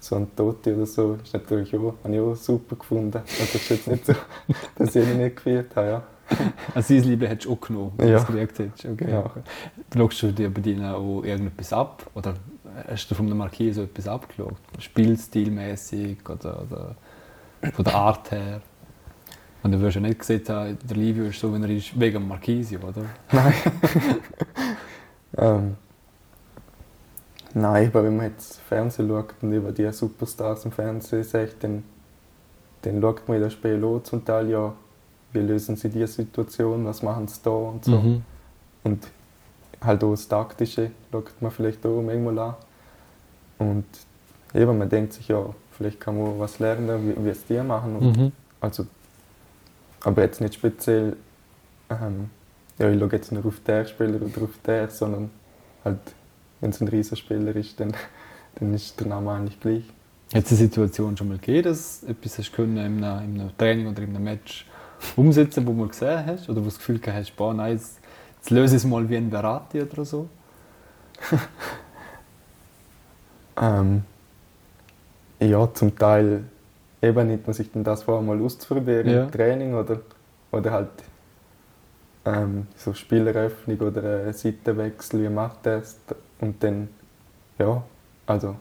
so ein Totti oder so, ist natürlich auch, habe ich auch super gefunden. Also es ist jetzt nicht so, dass ich ihn nicht gefühlt habe, ja. Also sein Liebe hättest du auch genommen, wenn Ja. du es gekriegt hättest. Okay. Ja. Schaust du dir bei denen auch irgendetwas ab? Oder hast du von der Marquis so etwas abgeschaut? Spielstilmäßig oder, oder von der Art her? Und du wirst ja nicht gesehen haben, der Livio ist so, wenn er ist, wegen dem Marquisio, oder? Nein. ähm, nein, aber wenn man jetzt Fernsehen schaut und über die Superstars im Fernsehen sieht, dann, dann schaut man das Spiel auch zum Teil ja, wie lösen sie diese Situation, was machen sie da und so. Mhm. Und halt auch das Taktische schaut man vielleicht auch manchmal an. Und eben, man denkt sich ja, vielleicht kann man was lernen, wie, wie es die machen. Mhm. also, aber jetzt nicht speziell, ähm, ja, ich schaue jetzt nur auf der Spieler oder auf der, sondern halt wenn es ein Riesenspieler ist, dann, dann ist der Name eigentlich gleich. Hat es eine Situation schon mal gegeben, dass du etwas hast können in einem, in einem Training oder in einem Match umsetzen, wo du gesehen hast? Oder wo du das Gefühl hast, boah, nein, jetzt, jetzt löse ich es mal wie ein Berati oder so? ähm, ja, zum Teil eben nimmt man sich dann das vor, mal auszuprobieren Ja. im Training oder, oder halt ähm, so Spieleröffnung oder einen Seitenwechsel, wie macht er es? Und dann, ja, also,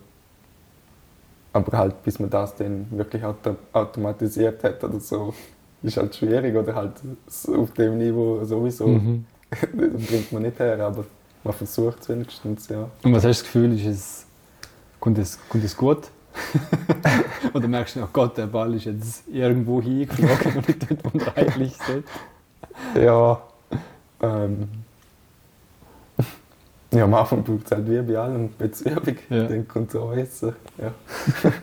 aber halt bis man das dann wirklich auto automatisiert hat oder so, ist halt schwierig oder halt auf dem Niveau sowieso Mhm. bringt man nicht her, aber man versucht es wenigstens, ja. Und was hast du das Gefühl, ist es, kommt, es, kommt es gut? oder merkst du, oh Gott, der Ball ist jetzt irgendwo hingeflogen und nicht dort, wo er eigentlich sollte? Ja, ähm, ja, am Anfang braucht es halt wie bei allem jetzt Übung, Ja. dann kommt es auch besser. Ja.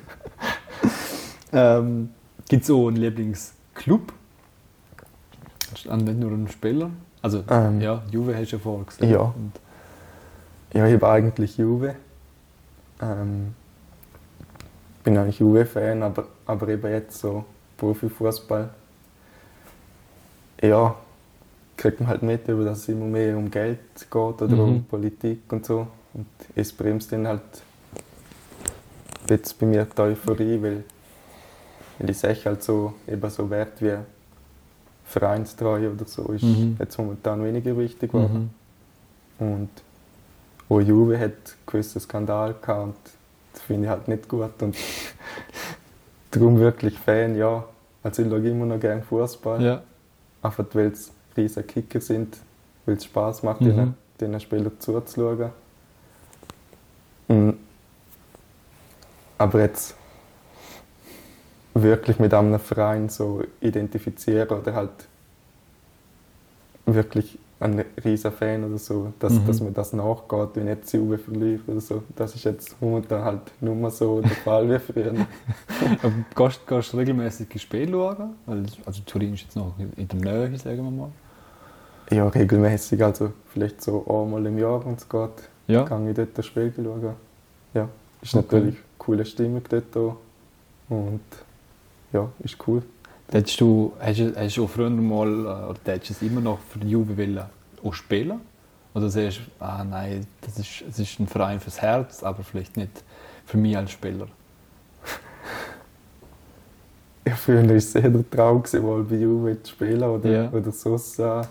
Ähm, Gibt es auch einen Lieblingsclub? An nicht nur einen Spieler? Also, Ähm, ja, Juve hast du ja vorher gesagt. Ja. Und, ja, ich bin eigentlich Juve. Ähm, bin eigentlich Juve-Fan, aber, aber eben jetzt so Profifußball. Ja, kriegt man halt mit, über dass es immer mehr um Geld geht oder Mhm. um Politik und so. Und es bremst dann halt jetzt bei mir die Euphorie, weil, weil ich sehe halt so, eben so Wert wie Vereinstreue oder so ist Mhm. jetzt momentan weniger wichtig geworden. mhm. Und auch Juve hat einen gewissen Skandal gehabt und das finde ich halt nicht gut. Und darum wirklich Fan, ja. Also ich schaue immer noch gerne Fußball. Ja. Einfach weil es riesige Kicker sind, weil es Spaß macht, Mhm. den, den Spielern zuzuschauen. Mm. Aber jetzt wirklich mit einem Verein so identifizieren oder halt wirklich ein riesen Fan oder so, dass, Mhm. dass mir das nachgeht, wenn jetzt Juve verliert oder so. Das ist jetzt momentan halt nur mal so der Fall wie früher. Aber gehst, gehst du regelmäßig die Spiele schauen? Also Turin ist jetzt noch in der Nähe, sagen wir mal. Ja, regelmäßig, also vielleicht so einmal im Jahr, wenn es geht. Ja. kann ich dort das Spiel schauen. Ja, ist Okay. natürlich eine coole Stimmung dort auch. Und ja, ist cool. Hättest du, hast, du- hast du auch früher mal, äh, oder hättest du es immer noch für die Juve wollen, auch spielen? Oder sagst du, ah nein, das ist, es ist ein Verein fürs Herz, aber vielleicht nicht für mich als Spieler? Ja, früher war es eher der Traum, mal bei Juve zu spielen oder, Ja. oder sonst äh,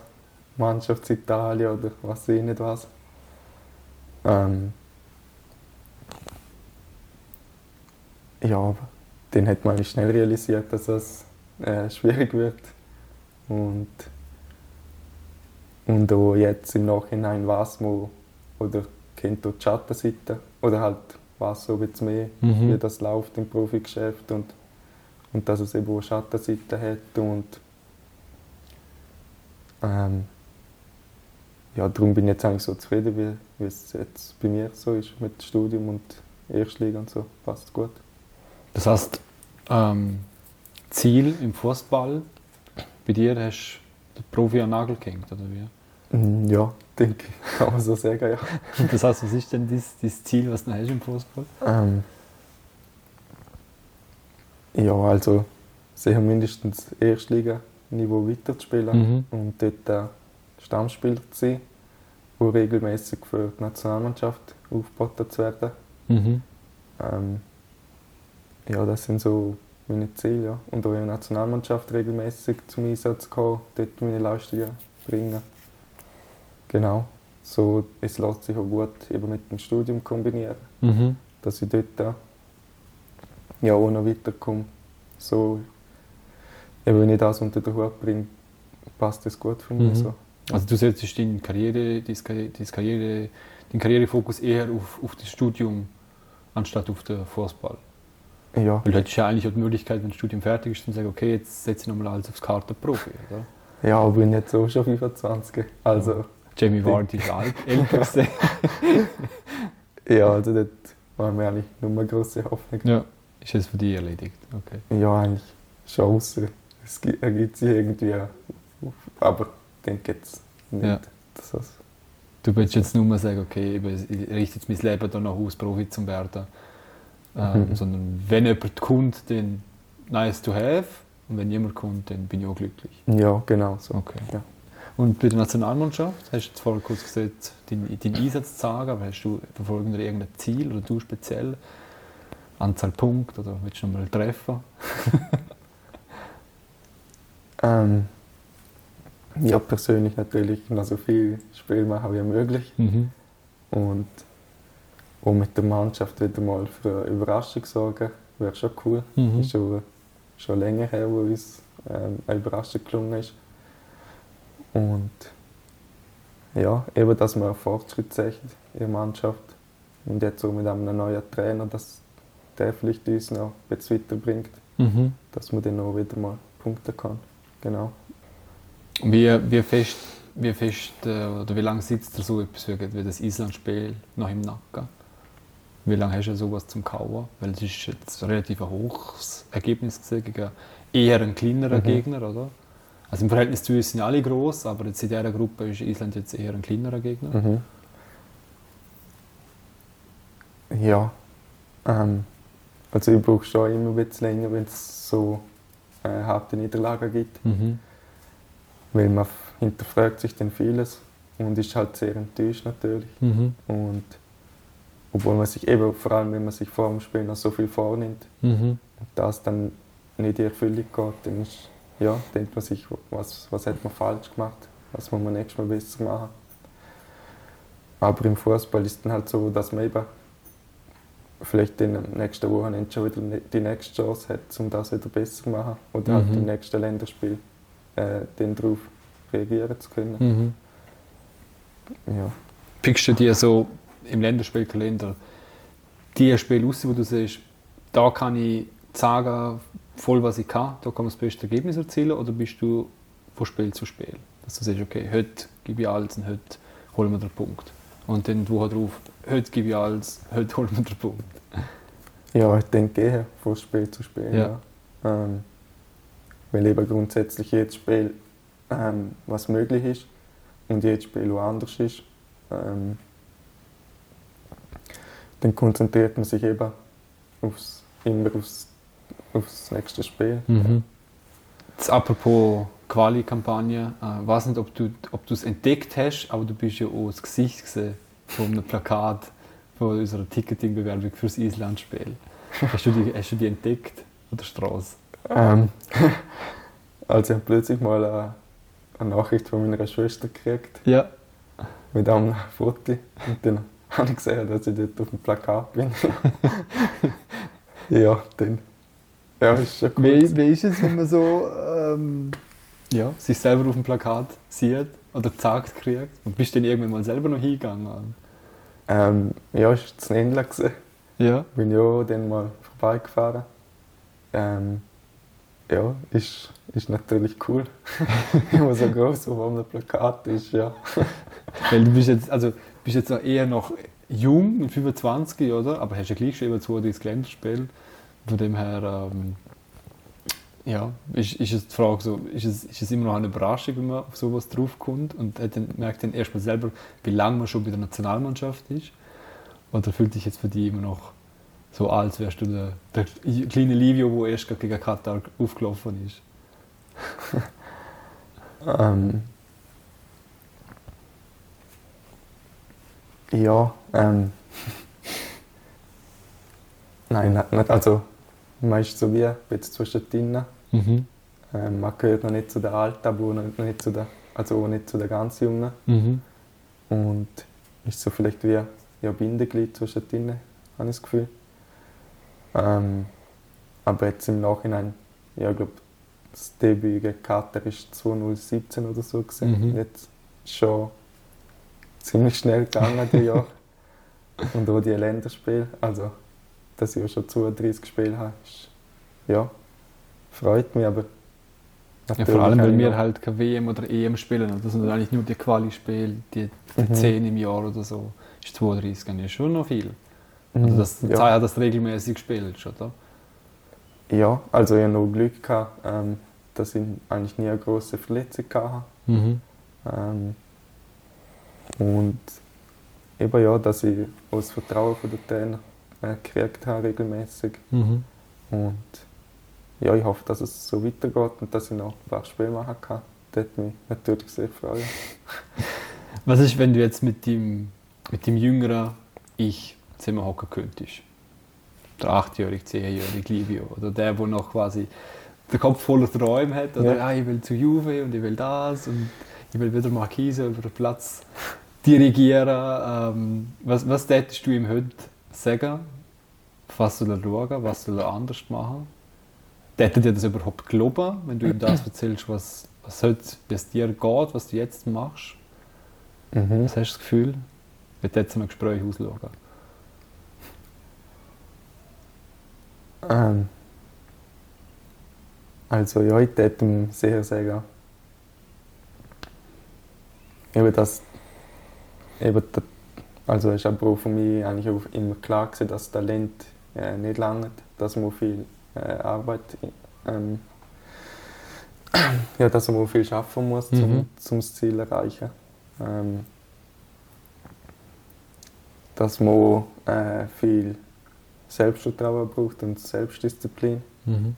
Mannschaftsitalien oder was weiß ich nicht was. Ähm, ja, aber dann hat man schnell realisiert, dass es äh, schwierig wird. Und, und auch jetzt im Nachhinein weiß man oder kennt auch die Schattenseite oder halt weiß so bisschen mehr, Mhm. wie das läuft im Profigeschäft und, und dass es eben auch Schattenseite hat und ähm, ja, darum bin ich jetzt eigentlich so zufrieden, wie, wie es jetzt bei mir so ist mit Studium und Erstliga und so. Passt gut. Das heißt, ähm, Ziel im Fußball, bei dir hast du den Profi an den Nagel gehängt, oder wie? Mm, Ja, denke ich, kann man so sagen, ja. Das heißt, was ist denn das, das Ziel, was du hast im Fußball? Ähm, ja, also sicher mindestens Erstliga-Niveau weiterzuspielen Mhm. und dort äh, Stammspieler zu sein, wo regelmäßig für die Nationalmannschaft aufgeboten zu werden. Mhm. Ähm, ja, das sind so meine Ziele. Ja. Und auch in der Nationalmannschaft regelmäßig zum Einsatz kommen, dort meine Leistungen bringen. Genau. So, es lässt sich auch gut eben mit dem Studium kombinieren, Mhm. dass ich dort äh, ja auch noch weiterkomme. So, eben wenn ich das unter den Hut bringe, passt das gut für mich. Mhm. So. Also du setzt deine Karriere, dein Karriere, dein Karriere, den Karrierefokus eher auf, auf das Studium anstatt auf den Fußball. Ja, Weil du hättest ja eigentlich auch die Möglichkeit, wenn das Studium fertig ist, zu sagen, okay, jetzt setze ich nochmal alles aufs Kartenprofi, oder? ja, aber ich bin jetzt auch schon 25. Also, Jamie Vardy ist alt, älter ja, also dort war mir eigentlich nur eine grosse Hoffnung. Ja, ist jetzt für dich erledigt. Okay. Ja, eigentlich schon außer. Es gi- ergibt sich irgendwie. auf- Aber ich denke jetzt nicht, Ja. dass das Du willst jetzt nur mal sagen, okay, ich richte jetzt mein Leben danach aus, Profi zu werden. Ähm, mhm. Sondern wenn jemand kommt, dann nice to have. Und wenn niemand kommt, dann bin ich auch glücklich. Ja, genau so. Okay. Ja. Und bei der Nationalmannschaft, hast du jetzt vorher kurz gesagt, deinen, deinen Einsatz zu sagen, aber hast du verfolgen irgendein Ziel oder du speziell? Anzahl Punkte oder willst du noch mal treffen? ähm, ja, persönlich natürlich noch so viel Spiel machen wie möglich. Mhm. Und auch mit der Mannschaft wieder mal für eine Überraschung sorgen, wäre schon cool. Mhm. Ist schon, schon länger her, wo uns ähm, eine Überraschung gelungen ist. Und ja, eben, dass man Fortschritt sieht in der Mannschaft. Und jetzt auch mit einem neuen Trainer, dass der vielleicht uns noch bisschen weiterbringt, mhm. dass man dann auch wieder mal punkten kann. Genau. Wie, wie fest, wie fest äh, oder wie lange sitzt da so etwas wie das Island-Spiel noch im Nacken? Wie lange hast du sowas zum Kauen? Weil es ist jetzt relativ ein hohes Ergebnis gegen eher einen kleineren mhm. Gegner, oder? Also im Verhältnis zu uns sind alle groß, aber jetzt in dieser Gruppe ist Island jetzt eher ein kleinerer Gegner. Mhm. Ja. Ähm, also ich brauche schon immer ein bisschen länger, wenn es so äh, harte Niederlagen gibt. Mhm weil man hinterfragt sich dann vieles und ist halt sehr enttäuscht natürlich. Mhm. Und obwohl man sich eben, vor allem wenn man sich vor dem Spiel noch so viel vornimmt mhm. und das dann nicht in Erfüllung geht, dann ist, ja, denkt man sich, was, was hat man falsch gemacht, was muss man nächstes Mal besser machen. Aber im Fußball ist es dann halt so, dass man eben vielleicht in den nächsten Wochen schon wieder die nächste Chance hat, um das wieder besser zu machen. Oder halt mhm. halt im nächsten Länderspiel äh, dann darauf reagieren zu können. Mhm. Ja. Pickst du dir so im Länderspielkalender die Spiele aus, wo du siehst, da kann ich sagen, voll was ich kann, da kann man das beste Ergebnis erzielen, oder bist du von Spiel zu Spiel? Dass du sagst, okay, heute gebe ich alles und heute holen wir den Punkt. Und dann die Woche drauf, heute gebe ich alles, heute holen wir den Punkt. Ja, ich denke von Spiel zu Spiel. Ja. ja. Ähm, weil eben grundsätzlich jedes Spiel ähm, was möglich ist und jedes Spiel auch anders ist. Ähm, dann konzentriert man sich eben aufs, immer aufs, aufs nächste Spiel. Mhm. Jetzt apropos Quali-Kampagne, ich äh, weiß nicht, ob du es entdeckt hast, aber du bist ja auch das Gesicht von einem Plakat von unserer Ticketing-Bewerbung fürs Island-Spiel. Hast, du die, hast du die entdeckt oder Straße? Ähm, also ich habe plötzlich mal eine, eine, Nachricht von meiner Schwester gekriegt. Ja. Mit einem Foto. Und dann habe ich gesehen, dass ich dort auf dem Plakat bin. ja, dann. Ja, ist schon cool. Wie, wie ist es, wenn man so ähm, ja, sich selber auf dem Plakat sieht oder gezeigt kriegt? Und bist du dann irgendwann mal selber noch hingegangen? Ähm, ja, ist das Ländler gesehen. Ja. Bin ja dann mal vorbeigefahren. Ähm, ja, ist, ist natürlich cool. Immer so groß auf einem Plakat ist, ja. Weil du bist jetzt, also bist jetzt eher noch jung, mit 25, oder? Aber hast ja gleich schon über 32 Länderspiel. Von dem her, ähm, ja, ist, ist es die Frage so, ist es, ist es immer noch eine Überraschung, wenn man auf sowas draufkommt und dann merkt dann erstmal selber, wie lange man schon bei der Nationalmannschaft ist? Oder fühlt sich jetzt für dich immer noch so als wärst du der, der kleine Livio, der erst gegen Katar aufgelaufen ist. ähm, ja, ähm, nein, nicht, also man ist so wie jetzt zwischendrin. Mhm. Ähm, man gehört noch nicht zu den Alten, aber noch nicht zu den, also auch nicht zu den ganz Jungen. Mhm. Und ist so vielleicht wie ja, Bindeglied zwischendrin, habe ich das Gefühl. Ähm, aber jetzt im Nachhinein, ja, ich glaube, das Debüt gegen Katar war 2017 oder so. Gewesen. Mhm. Jetzt schon ziemlich schnell gegangen, die Jahre. Und auch die Länderspiele. Also, dass ich auch schon 32 Spiele habe, ist, ja, freut mich, aber ja, vor allem, weil wir halt kein WM oder EM spielen. Das sind eigentlich nur die Quali-Spiele, die, die mhm. 10 im Jahr oder so. Ist 32 ja schon noch viel. Also mhm. das ja. hat das regelmäßig gespielt, oder? Ja, also ich hatte noch Glück, gehabt, ähm, dass ich eigentlich nie eine große Verletzung hatte. Mhm. Ähm, Und eben ja, dass ich auch das Vertrauen von den Trainer äh, gekriegt habe regelmäßig. Mhm. Und ja, ich hoffe, dass es so weitergeht und dass ich noch ein paar Spiele machen kann. Das würde mich natürlich sehr freuen. Was ist, wenn du jetzt mit dem, mit dem jüngeren Ich Zimmer hocken könntest? Der 8-jährige, 10-jährige Livio oder der, der noch quasi den Kopf voller Träume hat oder Ja. ah, ich will zu Juve und ich will das und ich will wieder Markise über den Platz dirigieren. Ähm, was, was tätest du ihm heute sagen? Was soll er schauen? Was soll er anders machen? Tätet dir das überhaupt glauben, wenn du ihm das erzählst, was, was heute, wie es dir geht, was du jetzt machst? Mhm. Was hast du das Gefühl? Wie wird jetzt ein Gespräch ausschauen? Ähm, also ja, ich würde ihm sehr sagen, eben das, eben das, also es ist aber auch für mich eigentlich auch immer klar gewesen, dass Talent äh, nicht lange, dass man viel äh, Arbeit, ähm, ja, dass man viel schaffen muss, Mhm. zum, zum das Ziel erreichen. Ähm, dass man äh, viel Selbstvertrauen braucht und Selbstdisziplin. Mhm.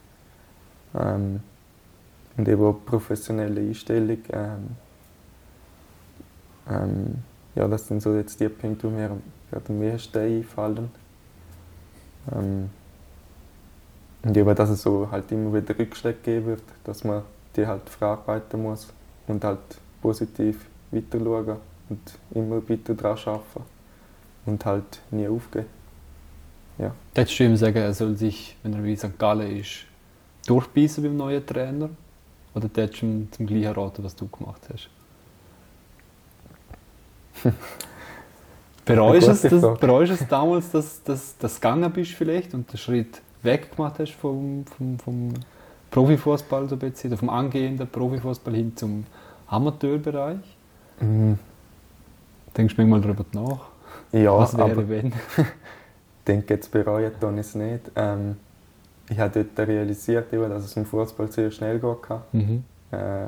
Ähm, und eben auch professionelle Einstellung. Ähm, ähm, ja, das sind so jetzt die Punkte, die mir gerade am meisten einfallen. Ähm, und eben, dass es so halt immer wieder Rückschläge geben wird, dass man die halt verarbeiten muss und halt positiv weiter schauen und immer weiter daran arbeiten und halt nie aufgeben. Würdest du ihm sagen, er soll sich, wenn er wie St. Gallen ist, durchbeissen beim neuen Trainer? Oder würdest du ihm zum gleichen raten, was du gemacht hast? bereust, es, gute das, bereust es damals, dass du gegangen bist vielleicht und den Schritt weg gemacht hast vom, vom, vom Profifußball so ein bisschen, oder vom angehenden Profifußball hin zum Amateurbereich? Mm, Denkst du manchmal darüber nach? Ja, was wäre, aber wenn? ich denke, jetzt bereuen ich es nicht. Ähm, ich habe dort realisiert, dass es im Fußball sehr schnell gehen kann. Mhm. Äh,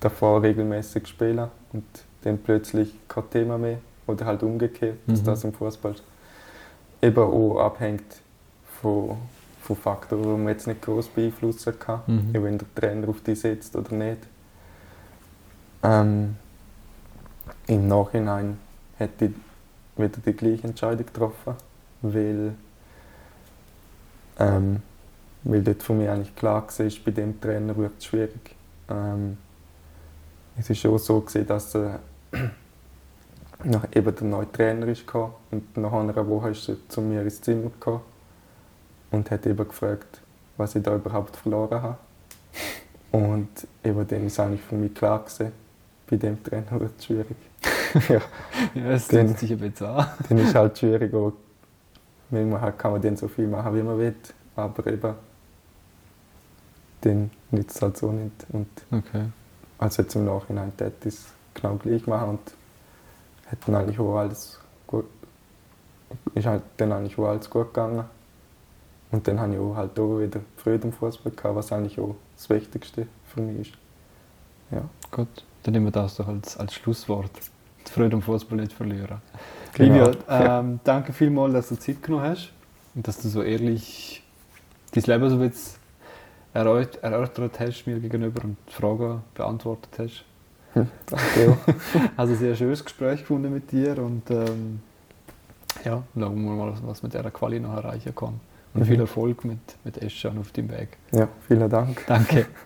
davor regelmäßig spielen und dann plötzlich kein Thema mehr. Oder halt umgekehrt, dass Mhm. das im Fußball eben auch abhängt von, von Faktoren, die man jetzt nicht groß beeinflussen kann. Mhm. Wenn der Trainer auf dich setzt oder nicht. Ähm, Im Nachhinein hätte ich wieder die gleiche Entscheidung getroffen, weil, ähm, weil dort für mich eigentlich klar war, bei dem Trainer wird es schwierig. Ähm, es war schon so, gewesen, dass äh, nach eben der neue Trainer ist und nach einer Woche ist er zu mir ins Zimmer gekommen und hat eben gefragt, was ich da überhaupt verloren habe. Und eben dann ist eigentlich für mich klar gewesen, bei dem Trainer wird es schwierig. ja, Ja, es Den- tut sich ein bisschen an. dann ist halt schwierig, auch, man halt kann man dann so viel machen, wie man will, aber eben dann nützt es halt so nicht. Und Okay. also jetzt im Nachhinein ich es genau gleich machen und hätte dann eigentlich auch alles gut, ist halt dann eigentlich auch alles gut gegangen. Und dann habe ich auch halt auch wieder Freude am Fußball gehabt, was eigentlich auch das Wichtigste für mich ist. Ja. Gut, dann nehmen wir das doch als, als Schlusswort. Die Freude am Fußball nicht verlieren. Genau. Livio, ähm, danke vielmals, dass du Zeit genommen hast und dass du so ehrlich dein Leben so jetzt erörtert hast mir gegenüber und Fragen beantwortet hast. Danke auch. Also sehr schönes Gespräch gefunden mit dir und ähm, ja, schauen wir mal, was mit dieser Quali noch erreichen kann. Und Mhm. viel Erfolg mit, mit Eschan auf dem Weg. Ja, vielen Dank. Danke.